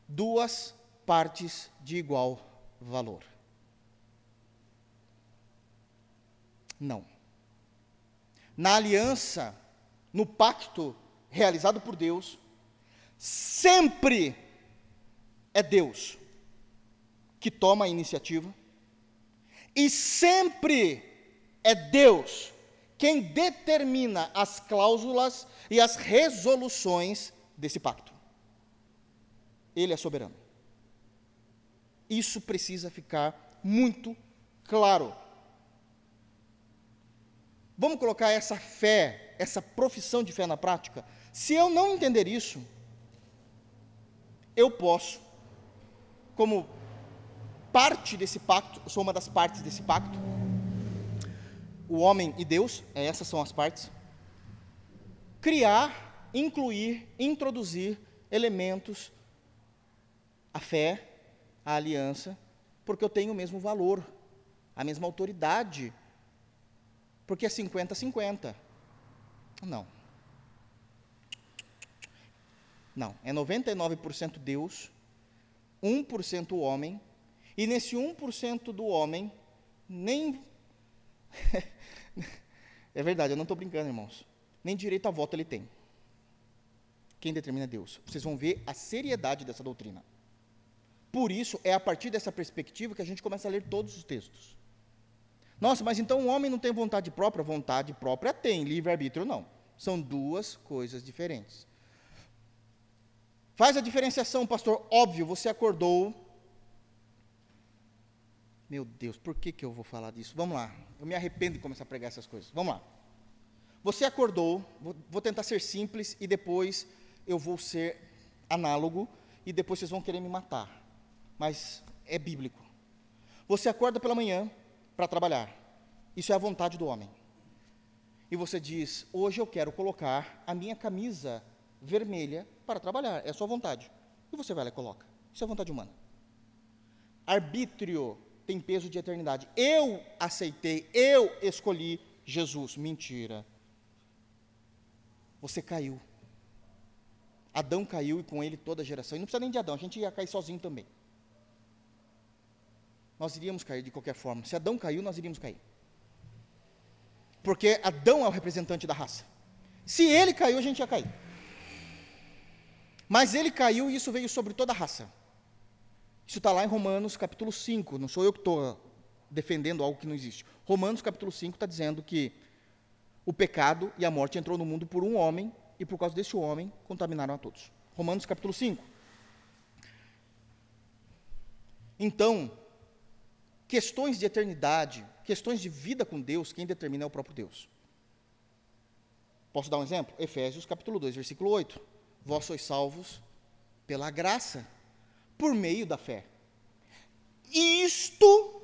duas partes de igual valor. Não. Na aliança, no pacto realizado por Deus, sempre é Deus que toma a iniciativa e sempre é Deus quem determina as cláusulas e as resoluções desse pacto. Ele é soberano. Isso precisa ficar muito claro. Vamos colocar essa fé, essa profissão de fé na prática? Se eu não entender isso, eu posso, como parte desse pacto, sou uma das partes desse pacto, o homem e Deus, é, essas são as partes, criar, incluir, introduzir elementos, a fé, a aliança, porque eu tenho o mesmo valor, a mesma autoridade, porque é 50-50. Não. Não, é 99% Deus, 1% homem, e nesse 1% do homem, nem. é verdade, eu não estou brincando, irmãos. Nem direito a voto ele tem. Quem determina é Deus. Vocês vão ver a seriedade dessa doutrina. Por isso, é a partir dessa perspectiva que a gente começa a ler todos os textos. Nossa, mas então o homem não tem vontade própria? Vontade própria tem, livre-arbítrio não. São duas coisas diferentes. Faz a diferenciação, pastor. Óbvio, você acordou. Meu Deus, por que, que eu vou falar disso? Vamos lá. Eu me arrependo de começar a pregar essas coisas. Vamos lá. Você acordou, vou, tentar ser simples e depois eu vou ser análogo e depois vocês vão querer me matar. Mas é bíblico. Você acorda pela manhã para trabalhar. Isso é a vontade do homem. E você diz: Hoje eu quero colocar a minha camisa vermelha para trabalhar, é a sua vontade. E você vai lá e coloca. Isso é vontade humana. Arbítrio tem peso de eternidade. Eu aceitei, eu escolhi Jesus. Mentira. Você caiu. Adão caiu e com ele toda a geração. E não precisa nem de Adão, a gente ia cair sozinho também. Nós iríamos cair de qualquer forma. Se Adão caiu, nós iríamos cair. Porque Adão é o representante da raça. Se ele caiu, a gente ia cair. Mas ele caiu e isso veio sobre toda a raça. Isso está lá em Romanos capítulo 5. Não sou eu que estou defendendo algo que não existe. Romanos capítulo 5 está dizendo que o pecado e a morte entrou no mundo por um homem e por causa desse homem contaminaram a todos. Romanos capítulo 5. Então, questões de eternidade, questões de vida com Deus, quem determina é o próprio Deus. Posso dar um exemplo? Efésios capítulo 2, versículo 8 vós sois salvos pela graça, por meio da fé. Isto,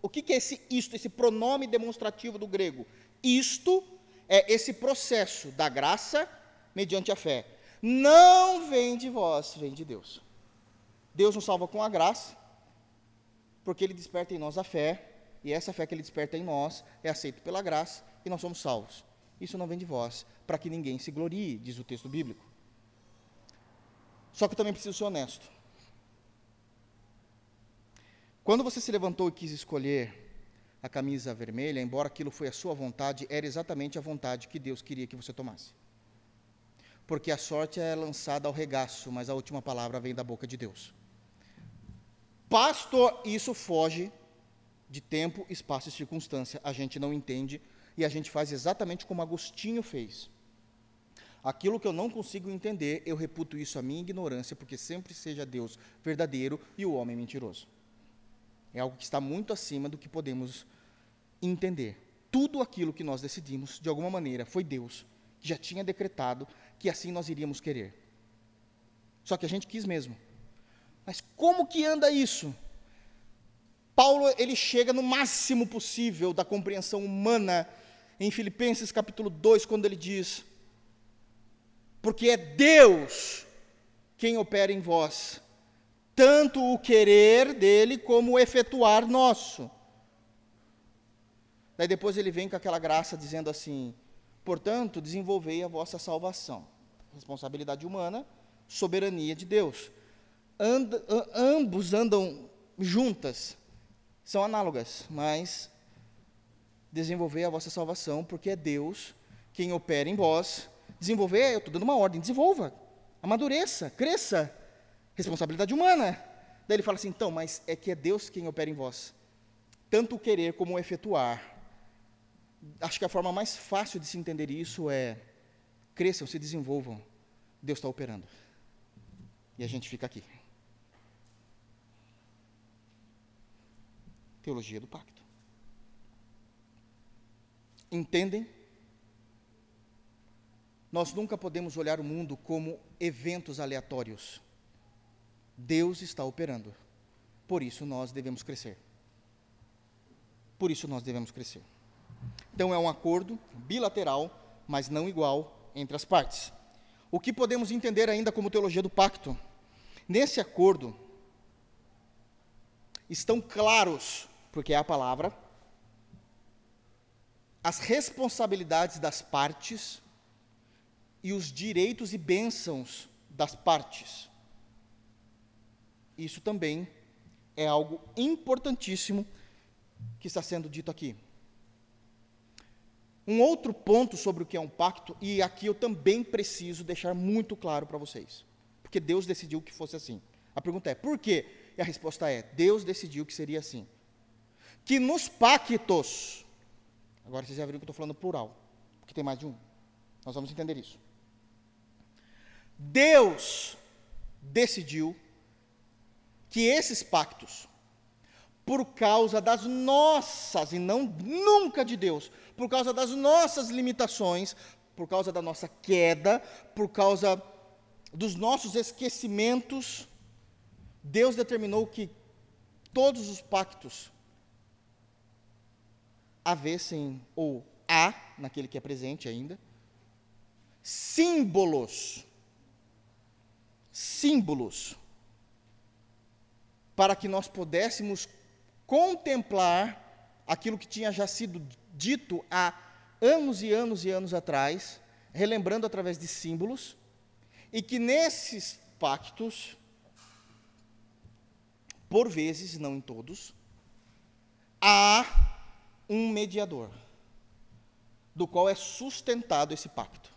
o que, que é esse isto, esse pronome demonstrativo do grego? Isto é esse processo da graça mediante a fé. Não vem de vós, vem de Deus. Deus nos salva com a graça, porque Ele desperta em nós a fé, e essa fé que Ele desperta em nós é aceita pela graça, e nós somos salvos. Isso não vem de vós, para que ninguém se glorie, diz o texto bíblico. Só que eu também preciso ser honesto. Quando você se levantou e quis escolher a camisa vermelha, embora aquilo foi a sua vontade, era exatamente a vontade que Deus queria que você tomasse. Porque a sorte é lançada ao regaço, mas a última palavra vem da boca de Deus. Pastor, isso foge de tempo, espaço e circunstância. A gente não entende e a gente faz exatamente como Agostinho fez. Aquilo que eu não consigo entender, eu reputo isso a minha ignorância, porque sempre seja Deus verdadeiro e o homem mentiroso. É algo que está muito acima do que podemos entender. Tudo aquilo que nós decidimos, de alguma maneira, foi Deus que já tinha decretado que assim nós iríamos querer. Só que a gente quis mesmo. Mas como que anda isso? Paulo, ele chega no máximo possível da compreensão humana em Filipenses capítulo 2, quando ele diz: porque é Deus quem opera em vós, tanto o querer dele como o efetuar nosso. Daí depois ele vem com aquela graça dizendo assim: portanto, desenvolvei a vossa salvação. Responsabilidade humana, soberania de Deus. And, ambos andam juntas, são análogas, mas desenvolvei a vossa salvação, porque é Deus quem opera em vós, Desenvolver, eu estou dando uma ordem, desenvolva, amadureça, cresça. Responsabilidade humana. Daí ele fala assim, então, mas é que é Deus quem opera em vós. Tanto o querer como o efetuar. Acho que a forma mais fácil de se entender isso é cresçam, se desenvolvam. Deus está operando. E a gente fica aqui. Teologia do pacto. entendem? Nós nunca podemos olhar o mundo como eventos aleatórios. Deus está operando. Por isso nós devemos crescer. Por isso nós devemos crescer. Então é um acordo bilateral, mas não igual entre as partes. O que podemos entender ainda como teologia do pacto? Nesse acordo estão claros, porque é a palavra, as responsabilidades das partes e os direitos e bênçãos das partes. Isso também é algo importantíssimo que está sendo dito aqui. Um outro ponto sobre o que é um pacto, e aqui eu também preciso deixar muito claro para vocês, porque Deus decidiu que fosse assim. A pergunta é: por quê? E a resposta é: Deus decidiu que seria assim. Que nos pactos, agora vocês já viram que eu estou falando plural, porque tem mais de um. Nós vamos entender isso. Deus decidiu que esses pactos, por causa das nossas, e não nunca de Deus, por causa das nossas limitações, por causa da nossa queda, por causa dos nossos esquecimentos, Deus determinou que todos os pactos havessem, ou há, naquele que é presente ainda, símbolos, símbolos, para que nós pudéssemos contemplar aquilo que tinha já sido dito há anos e anos e anos atrás, relembrando através de símbolos, e que nesses pactos, por vezes, não em todos, há um mediador, do qual é sustentado esse pacto.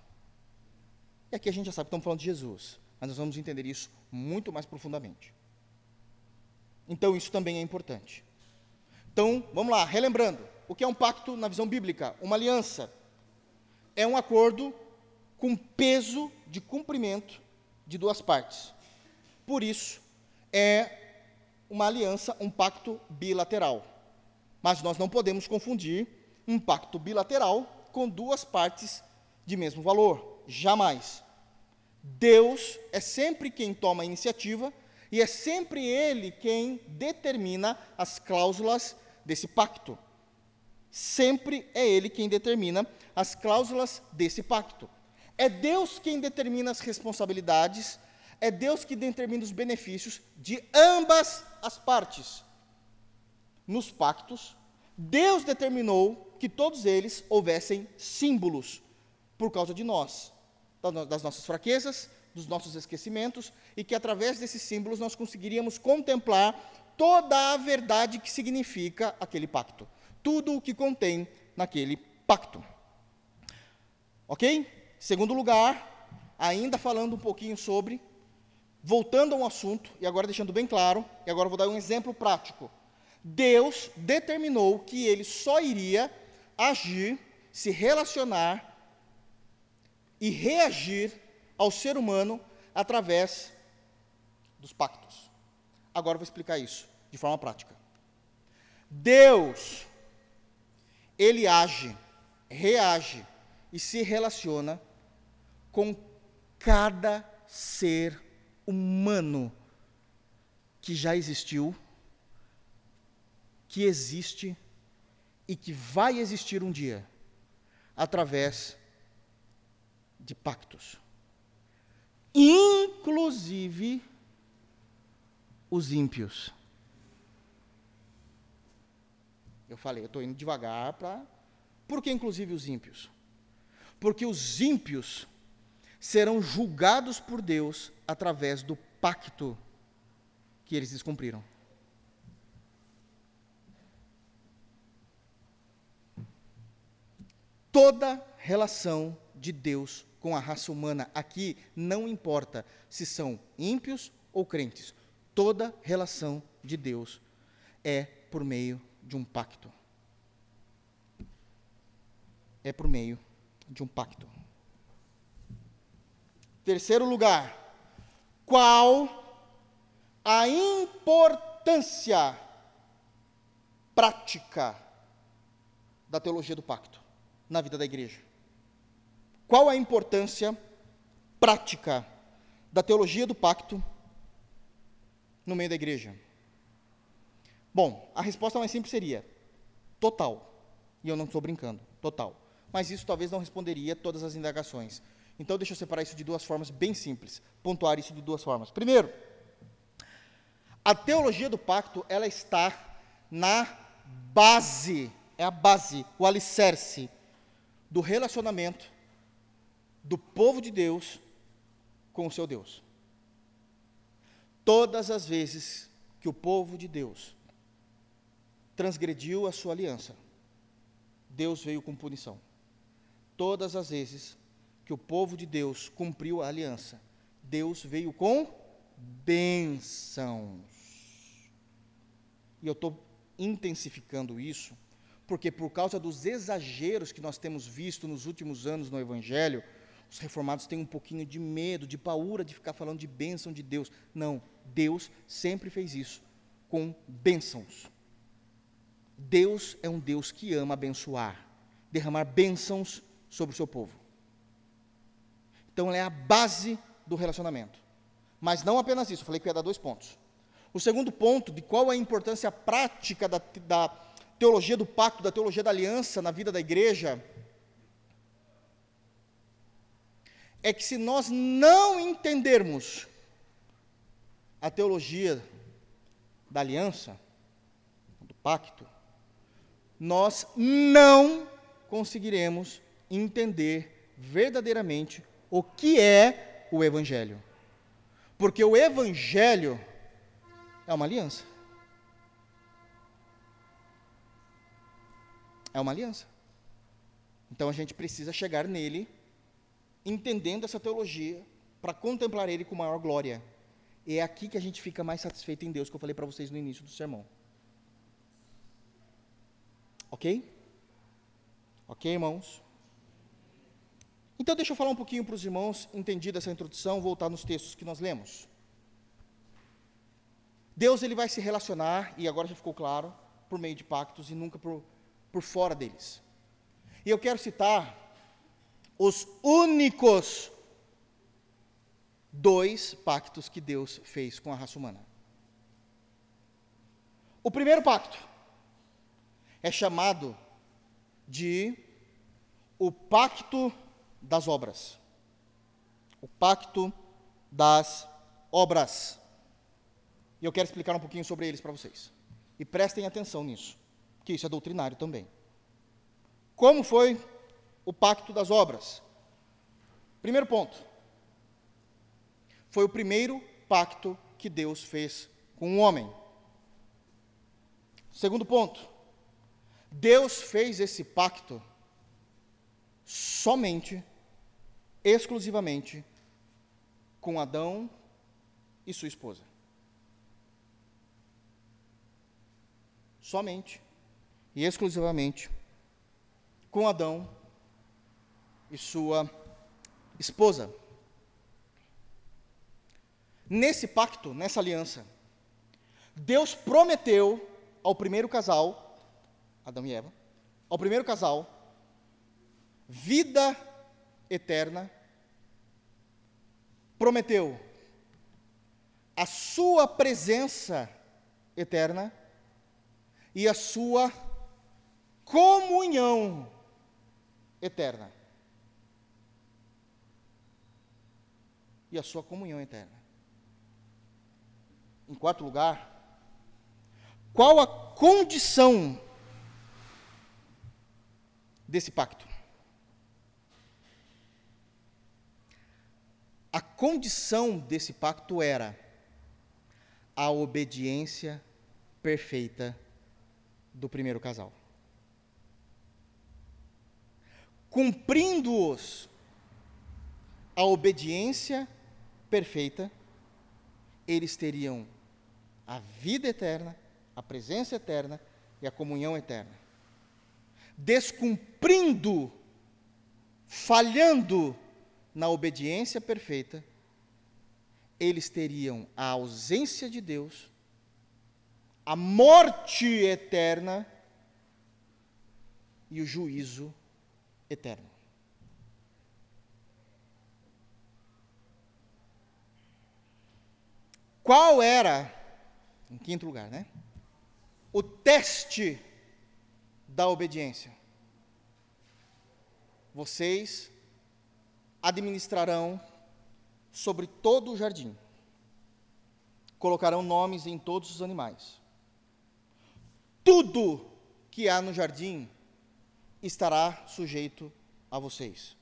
E aqui a gente já sabe que estamos falando de Jesus, mas nós vamos entender isso muito mais profundamente. Então, isso também é importante. Então, vamos lá, relembrando. O que é um pacto na visão bíblica? Uma aliança. É um acordo com peso de cumprimento de duas partes. Por isso, é uma aliança, um pacto bilateral. Mas nós não podemos confundir um pacto bilateral com duas partes de mesmo valor. Jamais. Deus é sempre quem toma a iniciativa e é sempre Ele quem determina as cláusulas desse pacto. Sempre é Ele quem determina as cláusulas desse pacto. É Deus quem determina as responsabilidades, é Deus que determina os benefícios de ambas as partes. Nos pactos, Deus determinou que todos eles houvessem símbolos por causa de nós, das nossas fraquezas, dos nossos esquecimentos, e que através desses símbolos nós conseguiríamos contemplar toda a verdade que significa aquele pacto, tudo o que contém naquele pacto. Ok? Segundo lugar, ainda falando um pouquinho sobre, voltando a um assunto, e agora deixando bem claro, e agora vou dar um exemplo prático. Deus determinou que ele só iria agir, se relacionar e reagir ao ser humano através dos pactos. Agora vou explicar isso de forma prática. Deus, ele age, reage e se relaciona com cada ser humano que já existiu, que existe e que vai existir um dia, através de pactos. Inclusive os ímpios. Eu falei, eu estou indo devagar para. Por que, inclusive, os ímpios? Porque os ímpios serão julgados por Deus através do pacto que eles descumpriram. Toda relação de Deus com a raça humana aqui não importa se são ímpios ou crentes toda relação de Deus é por meio de um pacto. É por meio de um pacto. Terceiro lugar, qual a importância prática da teologia do pacto? na vida da igreja? Qual a importância prática da teologia do pacto no meio da igreja? Bom, a resposta mais simples seria total. E eu não estou brincando, total. Mas isso talvez não responderia todas as indagações. Então, deixa eu separar isso de duas formas bem simples, pontuar isso de duas formas. Primeiro, a teologia do pacto, ela está na base, é a base, o alicerce do relacionamento do povo de Deus com o seu Deus. Todas as vezes que o povo de Deus transgrediu a sua aliança, Deus veio com punição. Todas as vezes que o povo de Deus cumpriu a aliança, Deus veio com bênçãos. E eu estou intensificando isso, porque por causa dos exageros que nós temos visto nos últimos anos no Evangelho, os reformados têm um pouquinho de medo, de paura de ficar falando de bênção de Deus. Não, Deus sempre fez isso com bênçãos. Deus é um Deus que ama abençoar, derramar bênçãos sobre o seu povo. Então, ela é a base do relacionamento. Mas não apenas isso, eu falei que ia dar dois pontos. O segundo ponto, de qual é a importância prática da, da teologia do pacto, da teologia da aliança na vida da igreja, é que se nós não entendermos a teologia da aliança, do pacto, nós não conseguiremos entender verdadeiramente o que é o Evangelho. Porque o Evangelho é uma aliança. É uma aliança. Então a gente precisa chegar nele, entendendo essa teologia, para contemplar ele com maior glória. E é aqui que a gente fica mais satisfeito em Deus, que eu falei para vocês no início do sermão. Ok? Ok, irmãos? Então, deixa eu falar um pouquinho para os irmãos, entendida essa introdução, voltar nos textos que nós lemos. Deus ele vai se relacionar, e agora já ficou claro, por meio de pactos e nunca por, por fora deles. E eu quero citar os únicos dois pactos que Deus fez com a raça humana. O primeiro pacto é chamado de o pacto das obras. O pacto das obras. E eu quero explicar um pouquinho sobre eles para vocês. E prestem atenção nisso, que isso é doutrinário também. Como foi o pacto das obras? Primeiro ponto. Foi o primeiro pacto que Deus fez com o homem. Segundo ponto. Deus fez esse pacto somente, exclusivamente, com Adão e sua esposa. Somente e exclusivamente com Adão e sua esposa. Nesse pacto, nessa aliança, Deus prometeu ao primeiro casal, Adão e Eva, ao primeiro casal, vida eterna, prometeu a sua presença eterna e a sua comunhão eterna. A sua comunhão eterna. Em quarto lugar, qual a condição desse pacto? A condição desse pacto era a obediência perfeita do primeiro casal. Cumprindo-os a obediência perfeita, eles teriam a vida eterna, a presença eterna e a comunhão eterna. Descumprindo, falhando na obediência perfeita, eles teriam a ausência de Deus, a morte eterna e o juízo eterno. Qual era, em quinto lugar, né? O teste da obediência. Vocês administrarão sobre todo o jardim. Colocarão nomes em todos os animais. Tudo que há no jardim estará sujeito a vocês.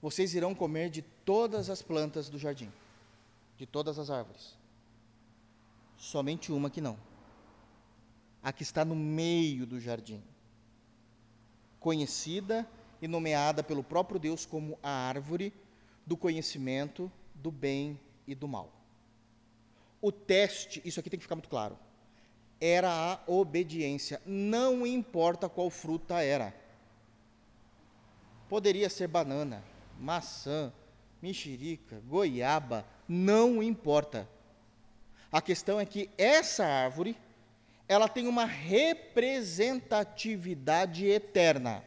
Vocês irão comer de todas as plantas do jardim, de todas as árvores. Somente uma que não. A que está no meio do jardim, conhecida e nomeada pelo próprio Deus como a árvore do conhecimento do bem e do mal. O teste, isso aqui tem que ficar muito claro, era a obediência, não importa qual fruta era. Poderia ser banana, maçã, mexerica, goiaba, não importa. A questão é que essa árvore, ela tem uma representatividade eterna.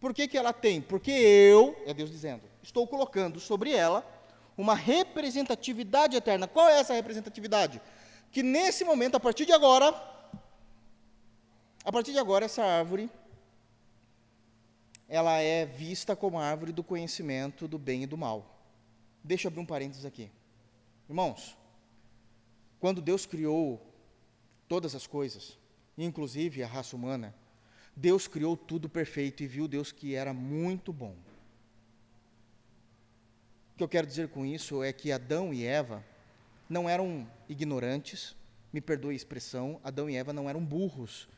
Por que, que ela tem? Porque eu, é Deus dizendo, estou colocando sobre ela uma representatividade eterna. Qual é essa representatividade? Que nesse momento, a partir de agora, a partir de agora, essa árvore, ela é vista como a árvore do conhecimento do bem e do mal. Deixa eu abrir um parênteses aqui. Irmãos, quando Deus criou todas as coisas, inclusive a raça humana, Deus criou tudo perfeito e viu Deus que era muito bom. O que eu quero dizer com isso é que Adão e Eva não eram ignorantes, me perdoe a expressão, Adão e Eva não eram burros.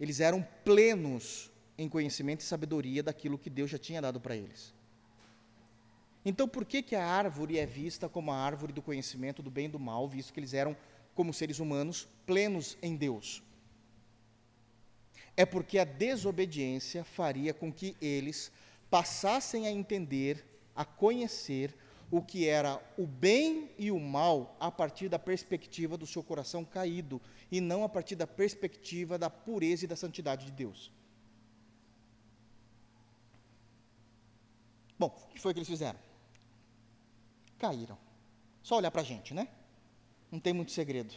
Eles eram plenos em conhecimento e sabedoria daquilo que Deus já tinha dado para eles. Então, por que, que a árvore é vista como a árvore do conhecimento do bem e do mal, visto que eles eram, como seres humanos, plenos em Deus? é porque a desobediência faria com que eles passassem a entender, a conhecer o que era o bem e o mal a partir da perspectiva do seu coração caído e não a partir da perspectiva da pureza e da santidade de Deus. Bom, o que foi que eles fizeram? Caíram. Só olhar para a gente, né? Não tem muito segredo.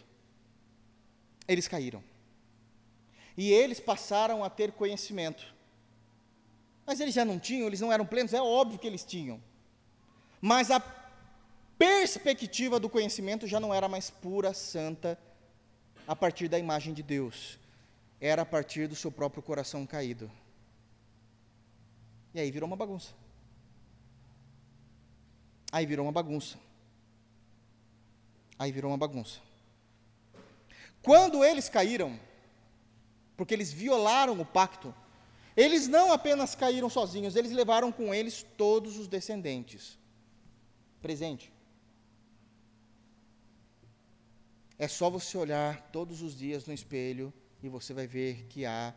Eles caíram. E eles passaram a ter conhecimento. Mas eles já não tinham, eles não eram plenos, é óbvio que eles tinham. Mas a perspectiva do conhecimento já não era mais pura, santa, a partir da imagem de Deus. Era a partir do seu próprio coração caído. E aí virou uma bagunça. Aí virou uma bagunça. Aí virou uma bagunça. Quando eles caíram, porque eles violaram o pacto, eles não apenas caíram sozinhos, eles levaram com eles todos os descendentes. Presente. É só você olhar todos os dias no espelho e você vai ver que há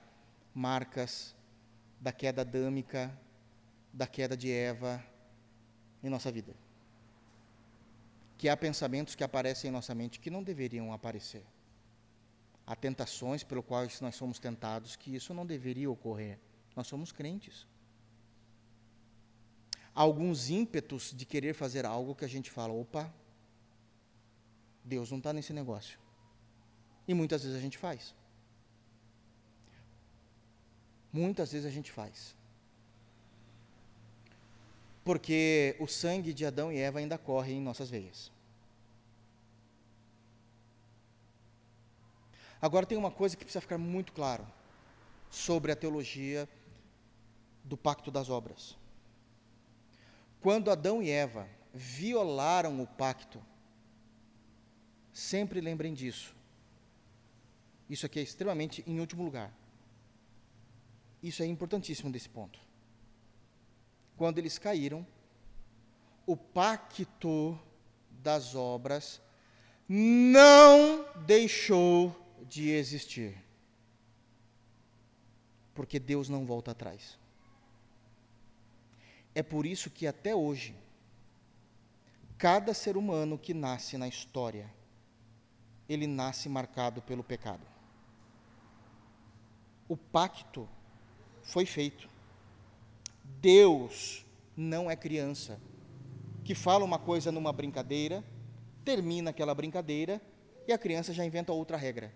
marcas da queda adâmica, da queda de Eva em nossa vida. Que há pensamentos que aparecem em nossa mente que não deveriam aparecer há tentações pelo quais nós somos tentados, que isso não deveria ocorrer. Nós somos crentes. Há alguns ímpetos de querer fazer algo que a gente fala, opa, Deus não está nesse negócio. E muitas vezes a gente faz. Muitas vezes a gente faz. Porque o sangue de Adão e Eva ainda corre em nossas veias. Agora tem uma coisa que precisa ficar muito claro sobre a teologia do pacto das obras. Quando Adão e Eva violaram o pacto, sempre lembrem disso. Isso aqui é extremamente em último lugar. Isso é importantíssimo desse ponto. Quando eles caíram, o pacto das obras não deixou de existir. Porque Deus não volta atrás. É por isso que até hoje, cada ser humano que nasce na história, ele nasce marcado pelo pecado. O pacto foi feito. Deus não é criança que fala uma coisa numa brincadeira, termina aquela brincadeira e a criança já inventa outra regra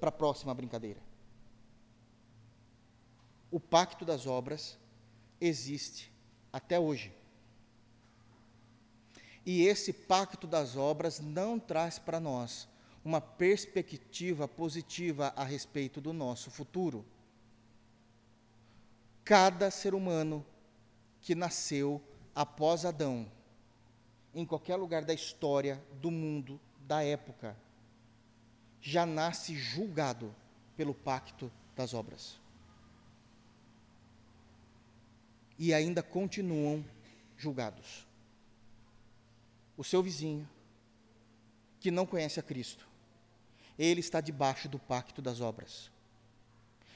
para a próxima brincadeira. O pacto das obras existe até hoje. E esse pacto das obras não traz para nós uma perspectiva positiva a respeito do nosso futuro. Cada ser humano que nasceu após Adão, em qualquer lugar da história, do mundo, da época, já nasce julgado pelo pacto das obras. E ainda continuam julgados o seu vizinho, que não conhece a Cristo, ele está debaixo do pacto das obras.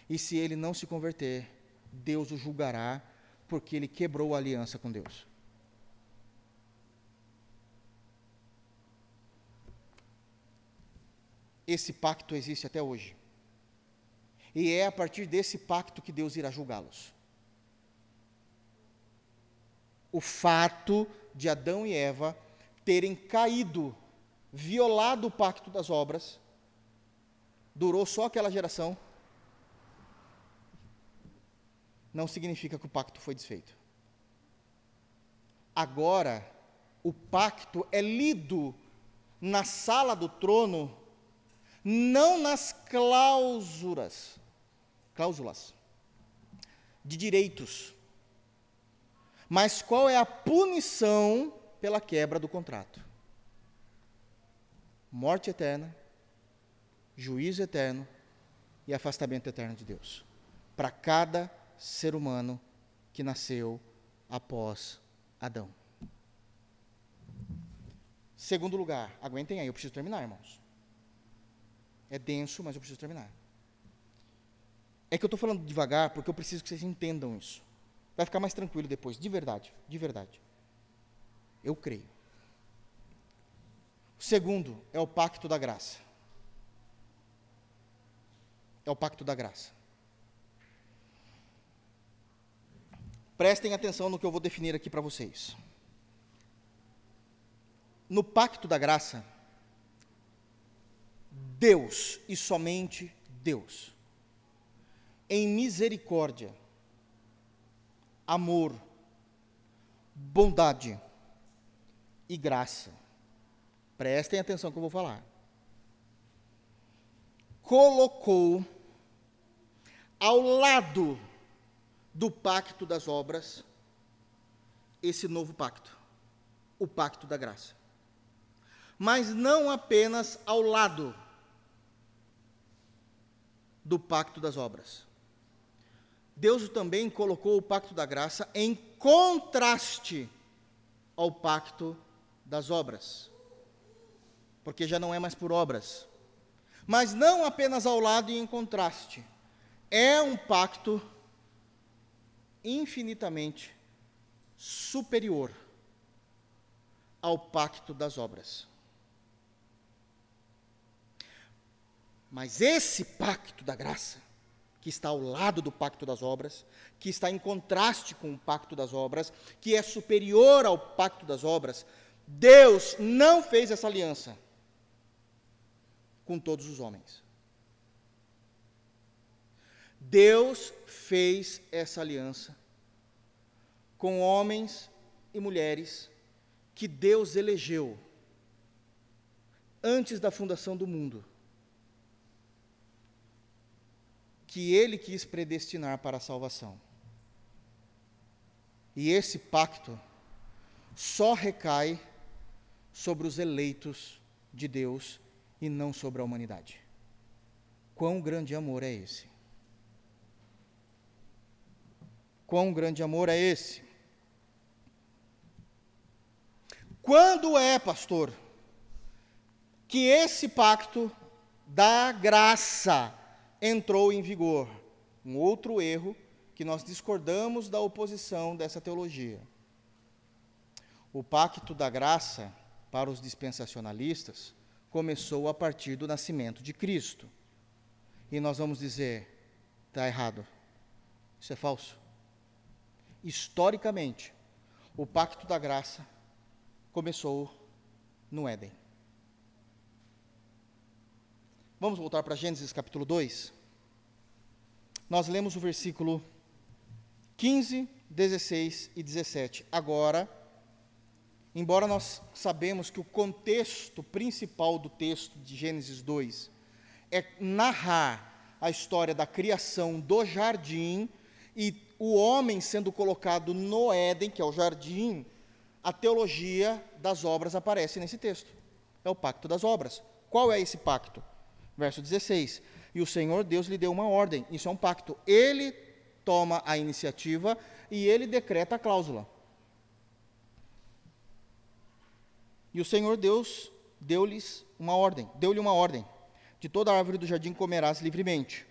E se ele não se converter, Deus o julgará, porque ele quebrou a aliança com Deus. Esse pacto existe até hoje. E é a partir desse pacto que Deus irá julgá-los. O fato de Adão e Eva terem caído, violado o pacto das obras, durou só aquela geração, não significa que o pacto foi desfeito. Agora, o pacto é lido na sala do trono, não nas cláusulas, cláusulas de direitos, mas qual é a punição pela quebra do contrato. Morte eterna, juízo eterno e afastamento eterno de Deus. Para cada ser humano que nasceu após Adão. Segundo lugar, aguentem aí, eu preciso terminar, irmãos. É denso, mas eu preciso terminar. É que eu estou falando devagar porque eu preciso que vocês entendam isso. Vai ficar mais tranquilo depois, de verdade, de verdade. Eu creio. O segundo é o pacto da graça. É o pacto da graça. Prestem atenção no que eu vou definir aqui para vocês. No pacto da graça, Deus e somente Deus, em misericórdia, amor, bondade, e graça. Prestem atenção que eu vou falar. Colocou ao lado do pacto das obras esse novo pacto, o pacto da graça. Mas não apenas ao lado do pacto das obras. Deus também colocou o pacto da graça em contraste ao pacto das obras, porque já não é mais por obras, mas não apenas ao lado e em contraste, é um pacto infinitamente superior ao pacto das obras. Mas esse pacto da graça, que está ao lado do pacto das obras, que está em contraste com o pacto das obras, que é superior ao pacto das obras, Deus não fez essa aliança com todos os homens. Deus fez essa aliança com homens e mulheres que Deus elegeu antes da fundação do mundo, que Ele quis predestinar para a salvação. E esse pacto só recai sobre os eleitos de Deus e não sobre a humanidade. Quão grande amor é esse? Quão grande amor é esse? Quando é, pastor, que esse pacto da graça entrou em vigor? Um outro erro que nós discordamos da oposição dessa teologia. O pacto da graça para os dispensacionalistas, começou a partir do nascimento de Cristo. E nós vamos dizer: Está errado. Isso é falso. Historicamente, o pacto da graça começou no Éden. Vamos voltar para Gênesis capítulo 2. Nós lemos o versículo 15, 16 e 17. Agora, embora nós sabemos que o contexto principal do texto de Gênesis 2 é narrar a história da criação do jardim e o homem sendo colocado no Éden, que é o jardim, a teologia das obras aparece nesse texto. É o pacto das obras. Qual é esse pacto? Verso 16: E o Senhor Deus lhe deu uma ordem, isso é um pacto. Ele toma a iniciativa e ele decreta a cláusula. E o Senhor Deus deu-lhes uma ordem, deu-lhe uma ordem: de toda árvore do jardim comerás livremente.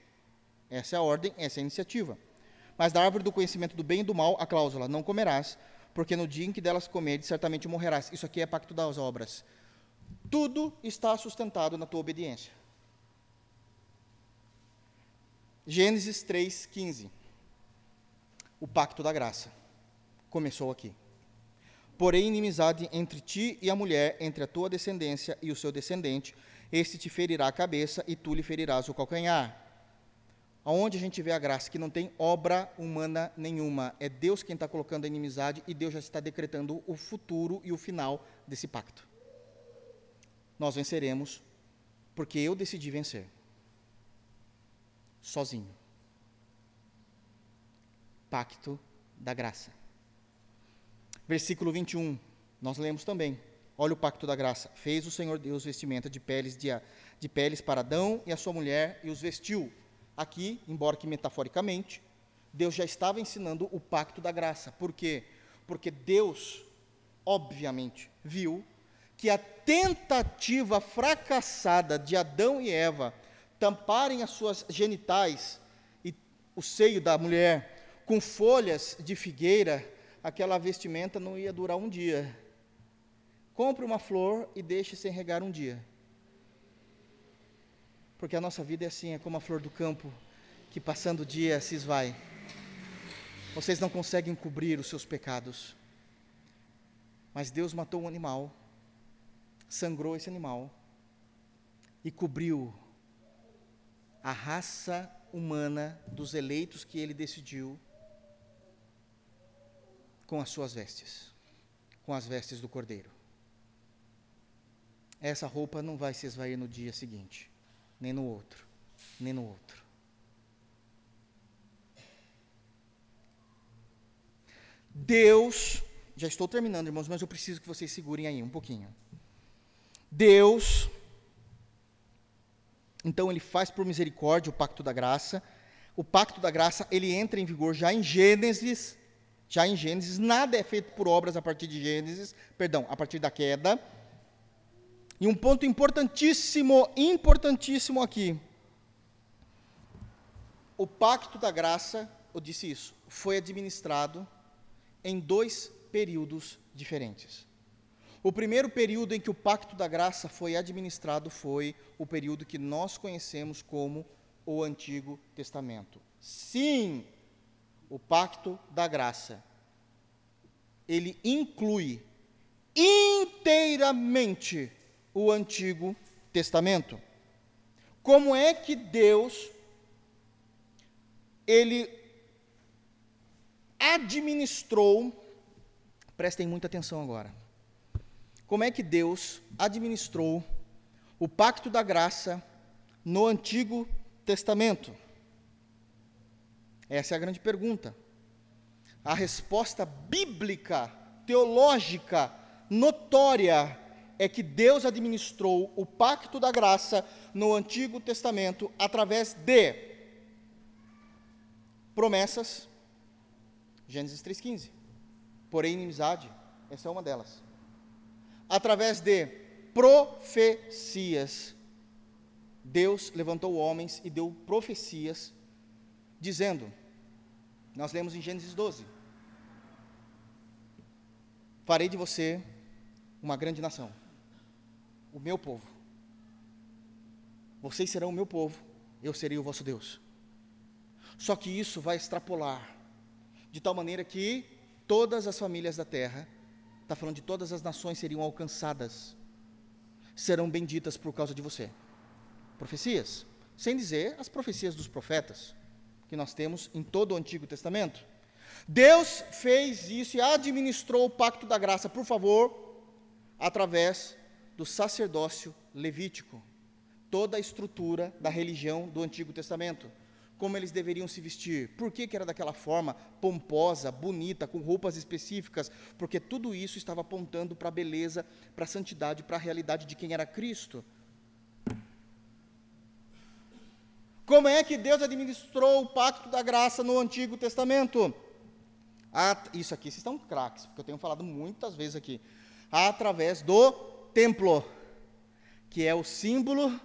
Essa é a ordem, essa é a iniciativa. Mas da árvore do conhecimento do bem e do mal, a cláusula: não comerás, porque no dia em que delas comeres, certamente morrerás. Isso aqui é pacto das obras. Tudo está sustentado na tua obediência. Gênesis 3,15. O pacto da graça. Começou aqui. Porém, inimizade entre ti e a mulher, entre a tua descendência e o seu descendente, este te ferirá a cabeça e tu lhe ferirás o calcanhar. Aonde a gente vê a graça? Que não tem obra humana nenhuma. É Deus quem está colocando a inimizade e Deus já está decretando o futuro e o final desse pacto. Nós venceremos porque eu decidi vencer. Sozinho. Pacto da graça. Versículo 21, nós lemos também. Olha o pacto da graça. Fez o Senhor Deus vestimenta de peles, de, de peles para Adão e a sua mulher e os vestiu aqui, embora que metaforicamente, Deus já estava ensinando o pacto da graça. Por quê? Porque Deus, obviamente, viu que a tentativa fracassada de Adão e Eva tamparem as suas genitais e o seio da mulher com folhas de figueira, aquela vestimenta não ia durar um dia. Compre uma flor e deixe sem regar um dia. Porque a nossa vida é assim, é como a flor do campo, que passando o dia se esvai. Vocês não conseguem cobrir os seus pecados. Mas Deus matou um animal, sangrou esse animal e cobriu a raça humana dos eleitos que ele decidiu com as suas vestes, com as vestes do cordeiro. Essa roupa não vai se esvair no dia seguinte nem no outro, nem no outro. Deus, já estou terminando, irmãos, mas eu preciso que vocês segurem aí um pouquinho. Deus, então ele faz por misericórdia o pacto da graça. O pacto da graça, ele entra em vigor já em Gênesis, já em Gênesis, nada é feito por obras a partir de Gênesis, perdão, a partir da queda. E um ponto importantíssimo, importantíssimo aqui. O pacto da graça, eu disse isso, foi administrado em dois períodos diferentes. O primeiro período em que o pacto da graça foi administrado foi o período que nós conhecemos como o Antigo Testamento. Sim, o pacto da graça ele inclui inteiramente o Antigo Testamento. Como é que Deus ele administrou, prestem muita atenção agora. Como é que Deus administrou o pacto da graça no Antigo Testamento? Essa é a grande pergunta. A resposta bíblica, teológica, notória é que Deus administrou o pacto da graça no Antigo Testamento através de promessas, Gênesis 3,15. Porém, inimizade, essa é uma delas. Através de profecias, Deus levantou homens e deu profecias, dizendo, nós lemos em Gênesis 12: Farei de você uma grande nação o meu povo. Vocês serão o meu povo, eu serei o vosso Deus. Só que isso vai extrapolar, de tal maneira que todas as famílias da terra, está falando de todas as nações seriam alcançadas, serão benditas por causa de você. Profecias, sem dizer as profecias dos profetas, que nós temos em todo o Antigo Testamento. Deus fez isso e administrou o pacto da graça, por favor, através do sacerdócio levítico. Toda a estrutura da religião do Antigo Testamento. Como eles deveriam se vestir, por que, que era daquela forma, pomposa, bonita, com roupas específicas, porque tudo isso estava apontando para a beleza, para a santidade, para a realidade de quem era Cristo. Como é que Deus administrou o pacto da graça no Antigo Testamento? isso aqui, vocês estão craques, porque eu tenho falado muitas vezes aqui. Através do templo, que é o símbolo,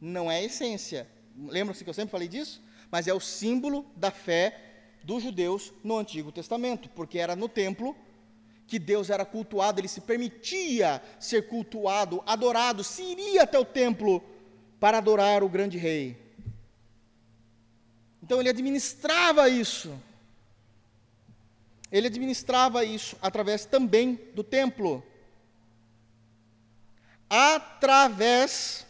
não é a essência. Lembra-se que eu sempre falei disso? Mas é o símbolo da fé dos judeus no Antigo Testamento, porque era no templo que Deus era cultuado, ele se permitia ser cultuado, adorado, se iria até o templo para adorar o grande rei. Então ele administrava isso. Ele administrava isso através também do templo. Através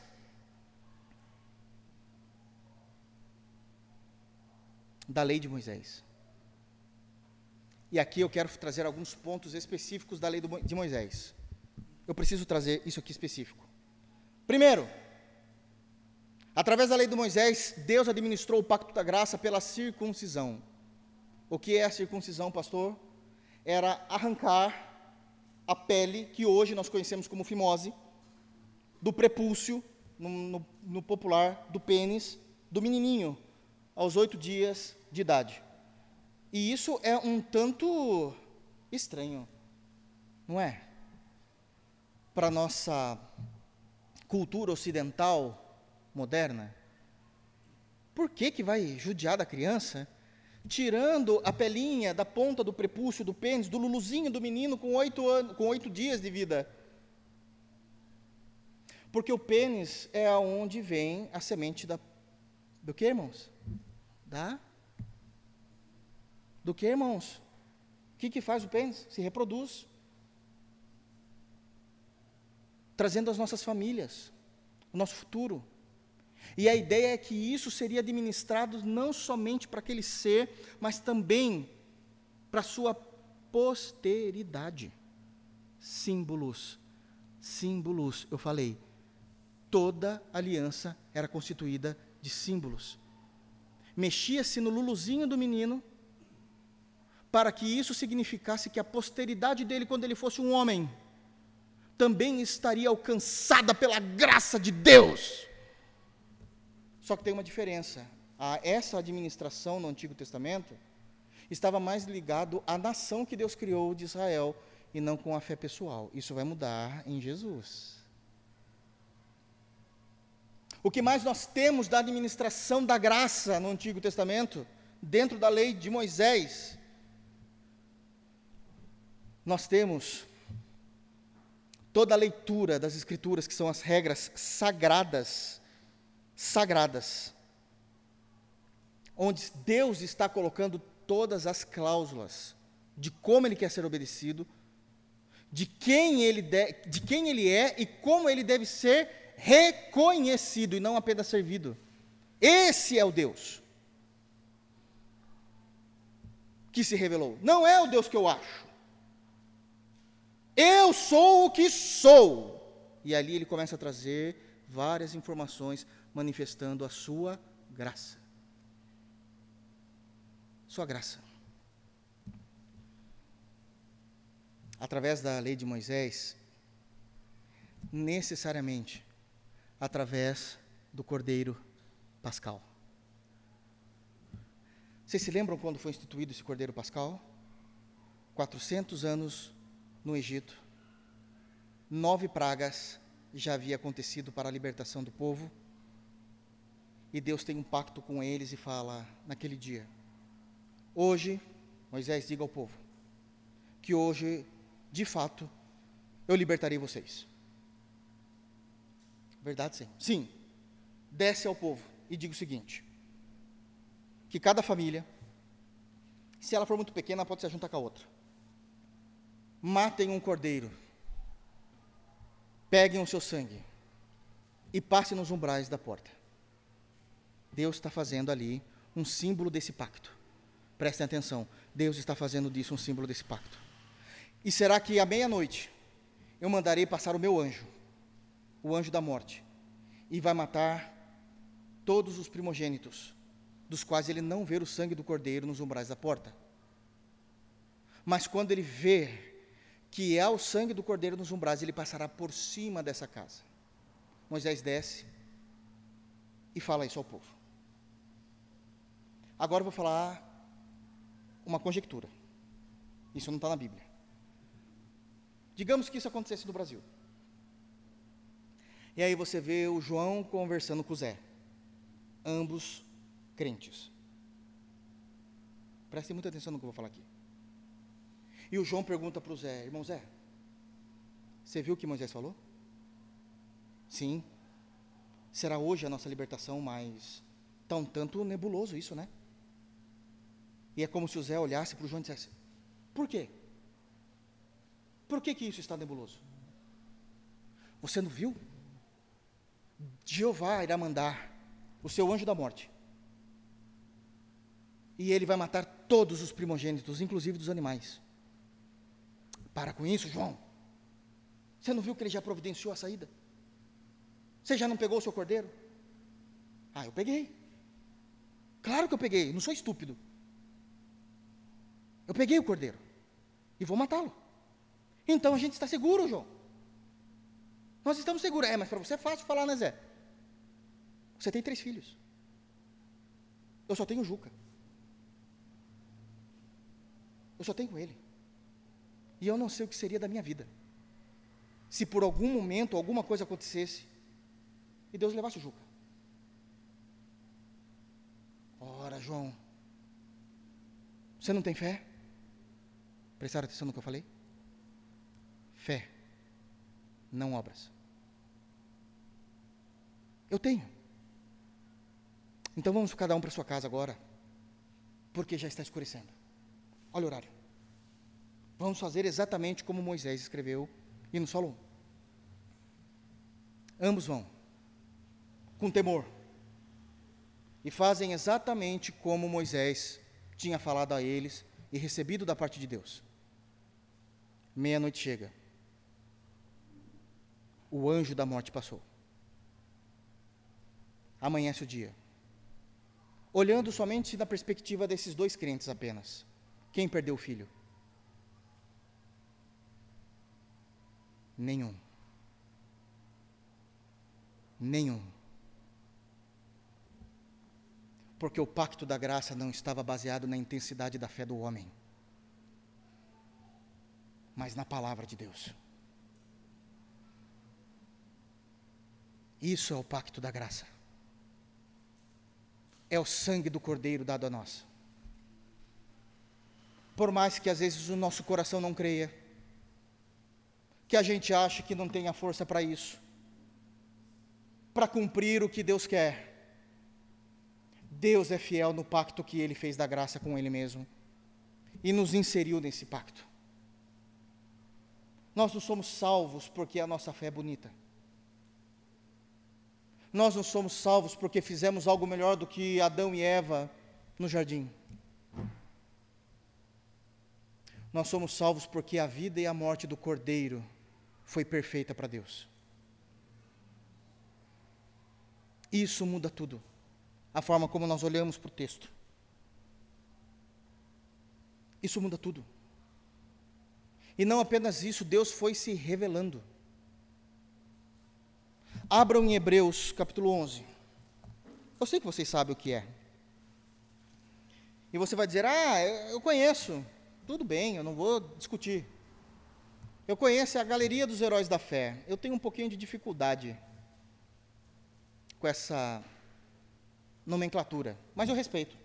da lei de Moisés. E aqui eu quero trazer alguns pontos específicos da lei de Moisés. Eu preciso trazer isso aqui específico. Primeiro, através da lei de Moisés, Deus administrou o pacto da graça pela circuncisão. O que é a circuncisão, pastor? Era arrancar a pele, que hoje nós conhecemos como fimose, do prepúcio, no, no, no popular, do pênis, do menininho, aos oito dias de idade. E isso é um tanto estranho, não é? Para a nossa cultura ocidental moderna. Por que, que vai judiar da criança? tirando a pelinha da ponta do prepúcio do pênis, do luluzinho do menino com oito, com oito dias de vida. Porque o pênis é aonde vem a semente da, do que, irmãos? Da? Do que, irmãos? O que, que faz o pênis? Se reproduz. Trazendo as nossas famílias, o nosso futuro. E a ideia é que isso seria administrado não somente para aquele ser, mas também para sua posteridade. Símbolos, símbolos, eu falei, toda aliança era constituída de símbolos. Mexia-se no luluzinho do menino, para que isso significasse que a posteridade dele, quando ele fosse um homem, também estaria alcançada pela graça de Deus. Só que tem uma diferença. A, essa administração no Antigo Testamento estava mais ligado à nação que Deus criou de Israel e não com a fé pessoal. Isso vai mudar em Jesus. O que mais nós temos da administração da graça no Antigo Testamento, dentro da lei de Moisés? Nós temos toda a leitura das Escrituras, que são as regras sagradas sagradas, onde Deus está colocando todas as cláusulas de como ele quer ser obedecido, de quem ele, de, de quem ele é e como ele deve ser reconhecido e não apenas servido. Esse é o Deus que se revelou. Não é o Deus que eu acho. Eu sou o que sou. E ali ele começa a trazer várias informações manifestando a sua graça. Sua graça. Através da lei de Moisés, necessariamente através do Cordeiro Pascal. Vocês se lembram quando foi instituído esse Cordeiro Pascal? 400 anos no Egito, nove pragas já havia acontecido para a libertação do povo e Deus tem um pacto com eles e fala naquele dia: Hoje, Moisés, diga ao povo que hoje, de fato, eu libertarei vocês. Verdade, Senhor? Sim. Desce ao povo e diga o seguinte: que cada família, se ela for muito pequena, pode se juntar com a outra. Matem um cordeiro, peguem o seu sangue e passem nos umbrais da porta. Deus está fazendo ali um símbolo desse pacto. Prestem atenção, Deus está fazendo disso um símbolo desse pacto. E será que à meia-noite eu mandarei passar o meu anjo, o anjo da morte, e vai matar todos os primogênitos, dos quais ele não vê o sangue do cordeiro nos umbrais da porta. Mas quando ele vê que há o sangue do cordeiro nos umbrais, ele passará por cima dessa casa. Moisés desce e fala isso ao povo. Agora eu vou falar uma conjectura. Isso não está na Bíblia. Digamos que isso acontecesse no Brasil. E aí você vê o João conversando com o Zé. Ambos crentes. Prestem muita atenção no que eu vou falar aqui. E o João pergunta para o Zé: Irmão Zé, você viu o que Moisés falou? Sim. Será hoje a nossa libertação, mas está um tanto nebuloso isso, né? E é como se o Zé olhasse para o João e dissesse: Por quê? Por que, que isso está nebuloso? Você não viu? Jeová irá mandar o seu anjo da morte. E ele vai matar todos os primogênitos, inclusive dos animais. Para com isso, João. Você não viu que ele já providenciou a saída? Você já não pegou o seu cordeiro? Ah, eu peguei. Claro que eu peguei, não sou estúpido. Eu peguei o cordeiro e vou matá-lo. Então a gente está seguro, João. Nós estamos seguros. É, mas para você é fácil falar, né, Zé? Você tem três filhos. Eu só tenho Juca. Eu só tenho ele. E eu não sei o que seria da minha vida. Se por algum momento alguma coisa acontecesse e Deus levasse o Juca. Ora, João, você não tem fé? Prestaram atenção no que eu falei? Fé, não obras. Eu tenho. Então vamos cada um para sua casa agora, porque já está escurecendo. Olha o horário. Vamos fazer exatamente como Moisés escreveu e nos falou. Ambos vão, com temor, e fazem exatamente como Moisés tinha falado a eles e recebido da parte de Deus. Meia-noite chega. O anjo da morte passou. Amanhece o dia. Olhando somente na perspectiva desses dois crentes apenas. Quem perdeu o filho? Nenhum. Nenhum. Porque o pacto da graça não estava baseado na intensidade da fé do homem mas na palavra de Deus. Isso é o pacto da graça. É o sangue do Cordeiro dado a nós. Por mais que às vezes o nosso coração não creia, que a gente ache que não tenha força para isso, para cumprir o que Deus quer. Deus é fiel no pacto que ele fez da graça com ele mesmo e nos inseriu nesse pacto. Nós não somos salvos porque a nossa fé é bonita. Nós não somos salvos porque fizemos algo melhor do que Adão e Eva no jardim. Nós somos salvos porque a vida e a morte do Cordeiro foi perfeita para Deus. Isso muda tudo. A forma como nós olhamos para o texto. Isso muda tudo. E não apenas isso, Deus foi se revelando. Abram em Hebreus capítulo 11. Eu sei que vocês sabem o que é. E você vai dizer: Ah, eu conheço. Tudo bem, eu não vou discutir. Eu conheço a galeria dos heróis da fé. Eu tenho um pouquinho de dificuldade com essa nomenclatura, mas eu respeito.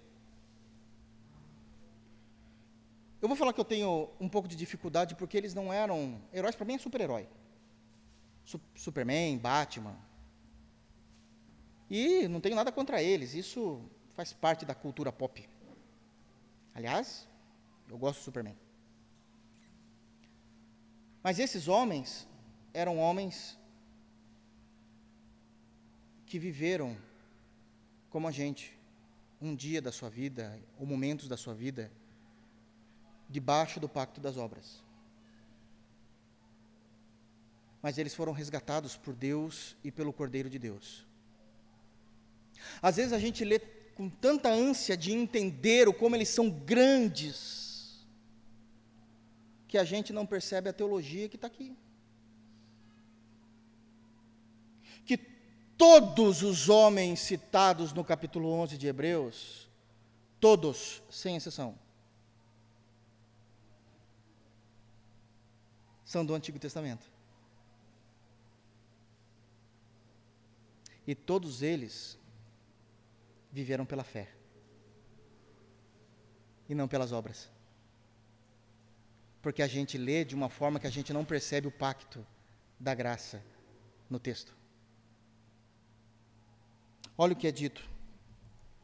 Eu vou falar que eu tenho um pouco de dificuldade porque eles não eram. Heróis para mim é super-herói. Superman, Batman. E não tenho nada contra eles, isso faz parte da cultura pop. Aliás, eu gosto do Superman. Mas esses homens eram homens que viveram como a gente, um dia da sua vida, ou momentos da sua vida, debaixo do pacto das obras. Mas eles foram resgatados por Deus e pelo Cordeiro de Deus. Às vezes a gente lê com tanta ânsia de entender o como eles são grandes, que a gente não percebe a teologia que está aqui. Que todos os homens citados no capítulo 11 de Hebreus, todos, sem exceção, são do Antigo Testamento. E todos eles viveram pela fé e não pelas obras. Porque a gente lê de uma forma que a gente não percebe o pacto da graça no texto. Olha o que é dito.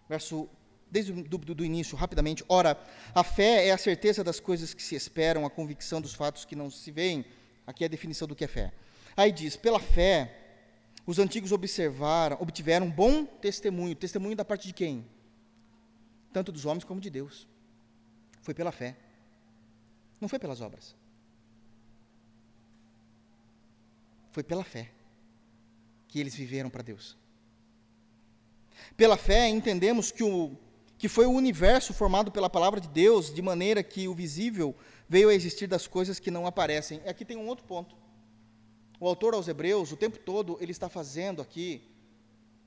Verso desde o do, do, início, rapidamente. Ora, a fé é a certeza das coisas que se esperam, a convicção dos fatos que não se veem. Aqui é a definição do que é fé. Aí diz: pela fé, os antigos observaram, obtiveram bom testemunho. Testemunho da parte de quem? Tanto dos homens como de Deus. Foi pela fé. Não foi pelas obras. Foi pela fé que eles viveram para Deus. Pela fé, entendemos que, o, que foi o universo formado pela palavra de Deus, de maneira que o visível veio a existir das coisas que não aparecem. Aqui tem um outro ponto. O autor aos Hebreus, o tempo todo, ele está fazendo aqui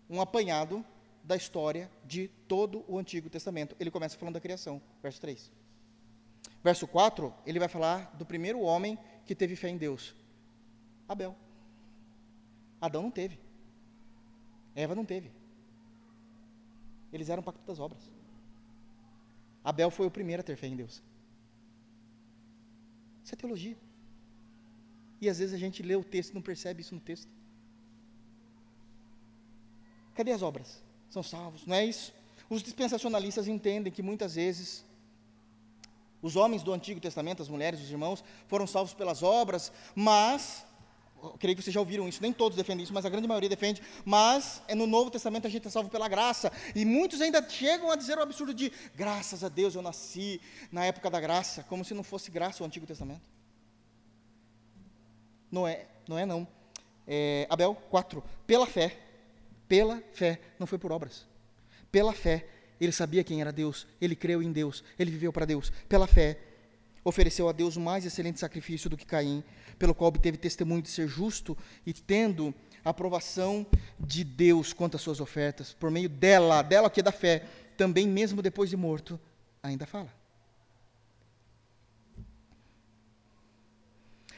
um apanhado da história de todo o Antigo Testamento. Ele começa falando da criação, verso 3. Verso 4, ele vai falar do primeiro homem que teve fé em Deus: Abel. Adão não teve. Eva não teve. Eles eram pacto das obras. Abel foi o primeiro a ter fé em Deus. Isso é teologia. E às vezes a gente lê o texto e não percebe isso no texto. Cadê as obras? São salvos, não é isso? Os dispensacionalistas entendem que muitas vezes os homens do Antigo Testamento, as mulheres, os irmãos, foram salvos pelas obras, mas creio que vocês já ouviram isso, nem todos defendem isso, mas a grande maioria defende, mas é no Novo Testamento a gente é salvo pela graça, e muitos ainda chegam a dizer o absurdo de graças a Deus eu nasci na época da graça, como se não fosse graça o Antigo Testamento. Não é, não é não. Abel 4, pela fé, pela fé, não foi por obras. Pela fé, ele sabia quem era Deus, ele creu em Deus, ele viveu para Deus. Pela fé, ofereceu a Deus mais excelente sacrifício do que Caim, pelo qual obteve testemunho de ser justo e tendo a aprovação de Deus quanto às suas ofertas, por meio dela, dela que é da fé, também mesmo depois de morto, ainda fala.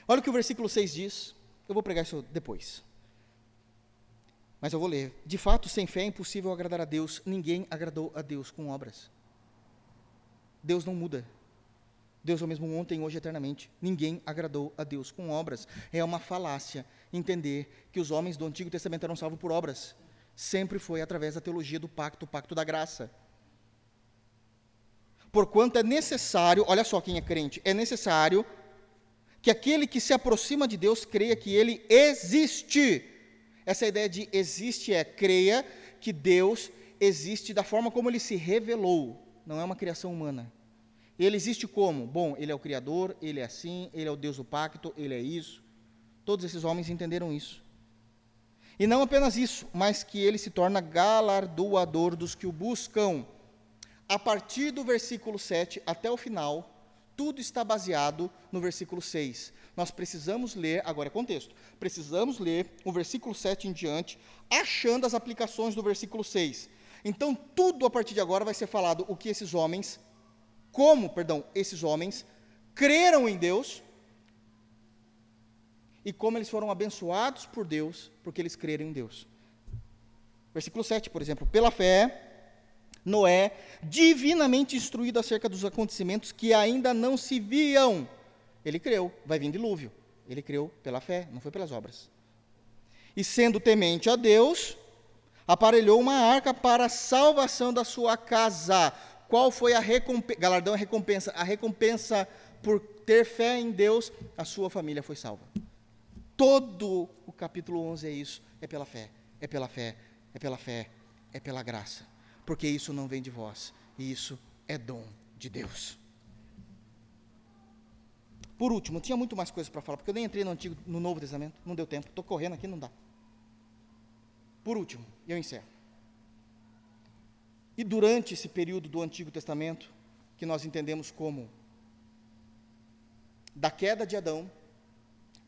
Olha o que o versículo 6 diz. Eu vou pregar isso depois. Mas eu vou ler. De fato, sem fé é impossível agradar a Deus. Ninguém agradou a Deus com obras. Deus não muda. Deus é o mesmo ontem, hoje, eternamente. Ninguém agradou a Deus com obras. É uma falácia entender que os homens do Antigo Testamento eram salvos por obras. Sempre foi através da teologia do pacto, o pacto da graça. Porquanto é necessário, olha só quem é crente, é necessário que aquele que se aproxima de Deus creia que ele existe. Essa ideia de existe é creia que Deus existe da forma como ele se revelou, não é uma criação humana. Ele existe como? Bom, ele é o Criador, ele é assim, ele é o Deus do pacto, ele é isso. Todos esses homens entenderam isso. E não apenas isso, mas que ele se torna galardoador dos que o buscam. A partir do versículo 7 até o final, tudo está baseado no versículo 6. Nós precisamos ler, agora é contexto, precisamos ler o versículo 7 em diante, achando as aplicações do versículo 6. Então, tudo a partir de agora vai ser falado o que esses homens, como, perdão, esses homens creram em Deus e como eles foram abençoados por Deus porque eles creram em Deus. Versículo 7, por exemplo, pela fé, Noé, divinamente instruído acerca dos acontecimentos que ainda não se viam. Ele creu, vai vir dilúvio. Ele creu pela fé, não foi pelas obras. E sendo temente a Deus, aparelhou uma arca para a salvação da sua casa. Qual foi a recompensa? Galardão é recompensa. A recompensa por ter fé em Deus, a sua família foi salva. Todo o capítulo 11 é isso, é pela fé, é pela fé, é pela fé, é pela graça. Porque isso não vem de vós, e isso é dom de Deus. Por último, tinha muito mais coisas para falar, porque eu nem entrei no Antigo, no Novo Testamento, não deu tempo. Estou correndo aqui, não dá. Por último, eu encerro. E durante esse período do Antigo Testamento, que nós entendemos como da queda de Adão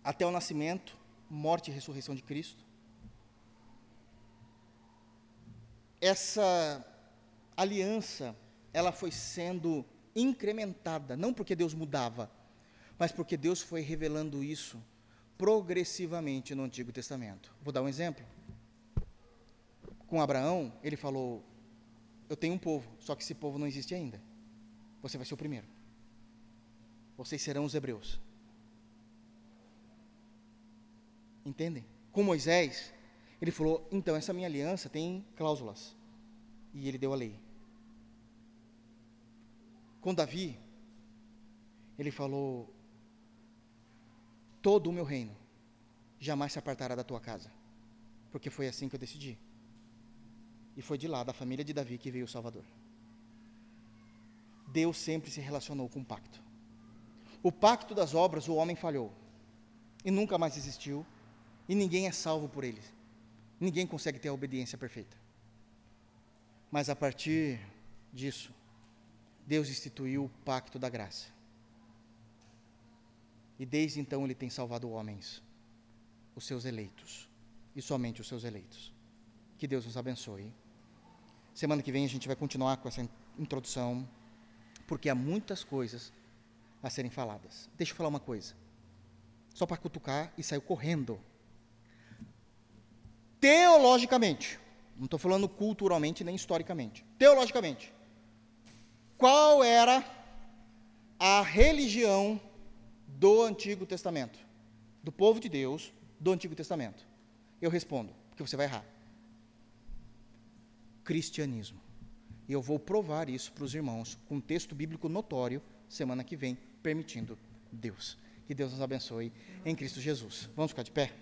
até o nascimento, morte e ressurreição de Cristo, essa aliança, ela foi sendo incrementada, não porque Deus mudava, mas porque Deus foi revelando isso progressivamente no Antigo Testamento. Vou dar um exemplo. Com Abraão, ele falou: Eu tenho um povo, só que esse povo não existe ainda. Você vai ser o primeiro. Vocês serão os hebreus. Entendem? Com Moisés, ele falou: Então, essa minha aliança tem cláusulas. E ele deu a lei. Com Davi, ele falou: todo o meu reino jamais se apartará da tua casa, porque foi assim que eu decidi. E foi de lá, da família de Davi, que veio o Salvador. Deus sempre se relacionou com o pacto. O pacto das obras, o homem falhou. E nunca mais existiu. E ninguém é salvo por ele. Ninguém consegue ter a obediência perfeita. Mas a partir disso, Deus instituiu o pacto da graça. E desde então ele tem salvado homens, os seus eleitos, e somente os seus eleitos. Que Deus nos abençoe. Semana que vem a gente vai continuar com essa introdução, porque há muitas coisas a serem faladas. Deixa eu falar uma coisa, só para cutucar e sair correndo. Teologicamente, não estou falando culturalmente nem historicamente, teologicamente, qual era a religião do Antigo Testamento, do povo de Deus do Antigo Testamento? Eu respondo, porque você vai errar. Cristianismo. E eu vou provar isso para os irmãos com um texto bíblico notório semana que vem, permitindo Deus. Que Deus nos abençoe em Cristo Jesus. Vamos ficar de pé?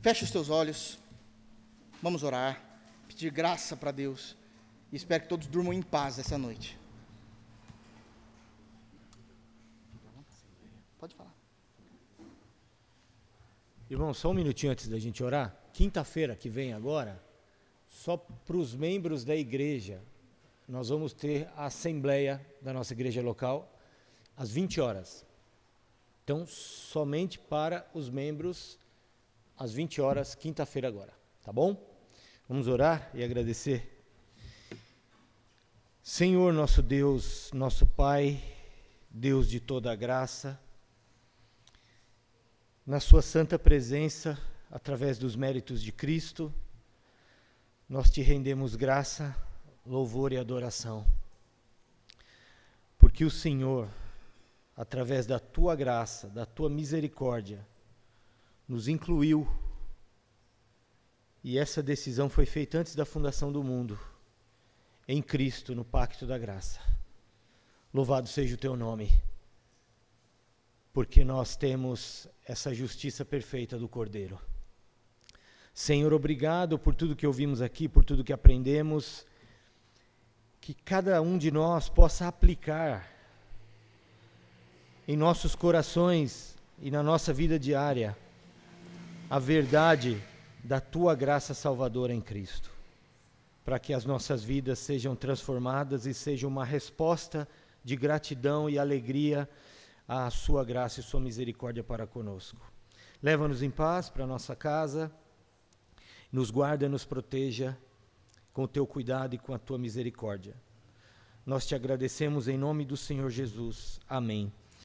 Feche os teus olhos. Vamos orar, pedir graça para Deus. E espero que todos durmam em paz essa noite. Pode falar. Irmão, só um minutinho antes da gente orar. Quinta-feira que vem agora, só para os membros da igreja, nós vamos ter a assembleia da nossa igreja local às 20 horas. Então, somente para os membros às 20 horas, quinta-feira agora. Tá bom? Vamos orar e agradecer. Senhor, nosso Deus, nosso Pai, Deus de toda a graça, na Sua santa presença, através dos méritos de Cristo, nós te rendemos graça, louvor e adoração. Porque o Senhor, através da tua graça, da tua misericórdia, nos incluiu. E essa decisão foi feita antes da fundação do mundo, em Cristo, no pacto da graça. Louvado seja o teu nome porque nós temos essa justiça perfeita do Cordeiro. Senhor, obrigado por tudo que ouvimos aqui, por tudo que aprendemos, que cada um de nós possa aplicar em nossos corações e na nossa vida diária a verdade da tua graça salvadora em Cristo, para que as nossas vidas sejam transformadas e sejam uma resposta de gratidão e alegria a sua graça e sua misericórdia para conosco. Leva-nos em paz para nossa casa, nos guarda e nos proteja com o teu cuidado e com a tua misericórdia. Nós te agradecemos em nome do Senhor Jesus. Amém.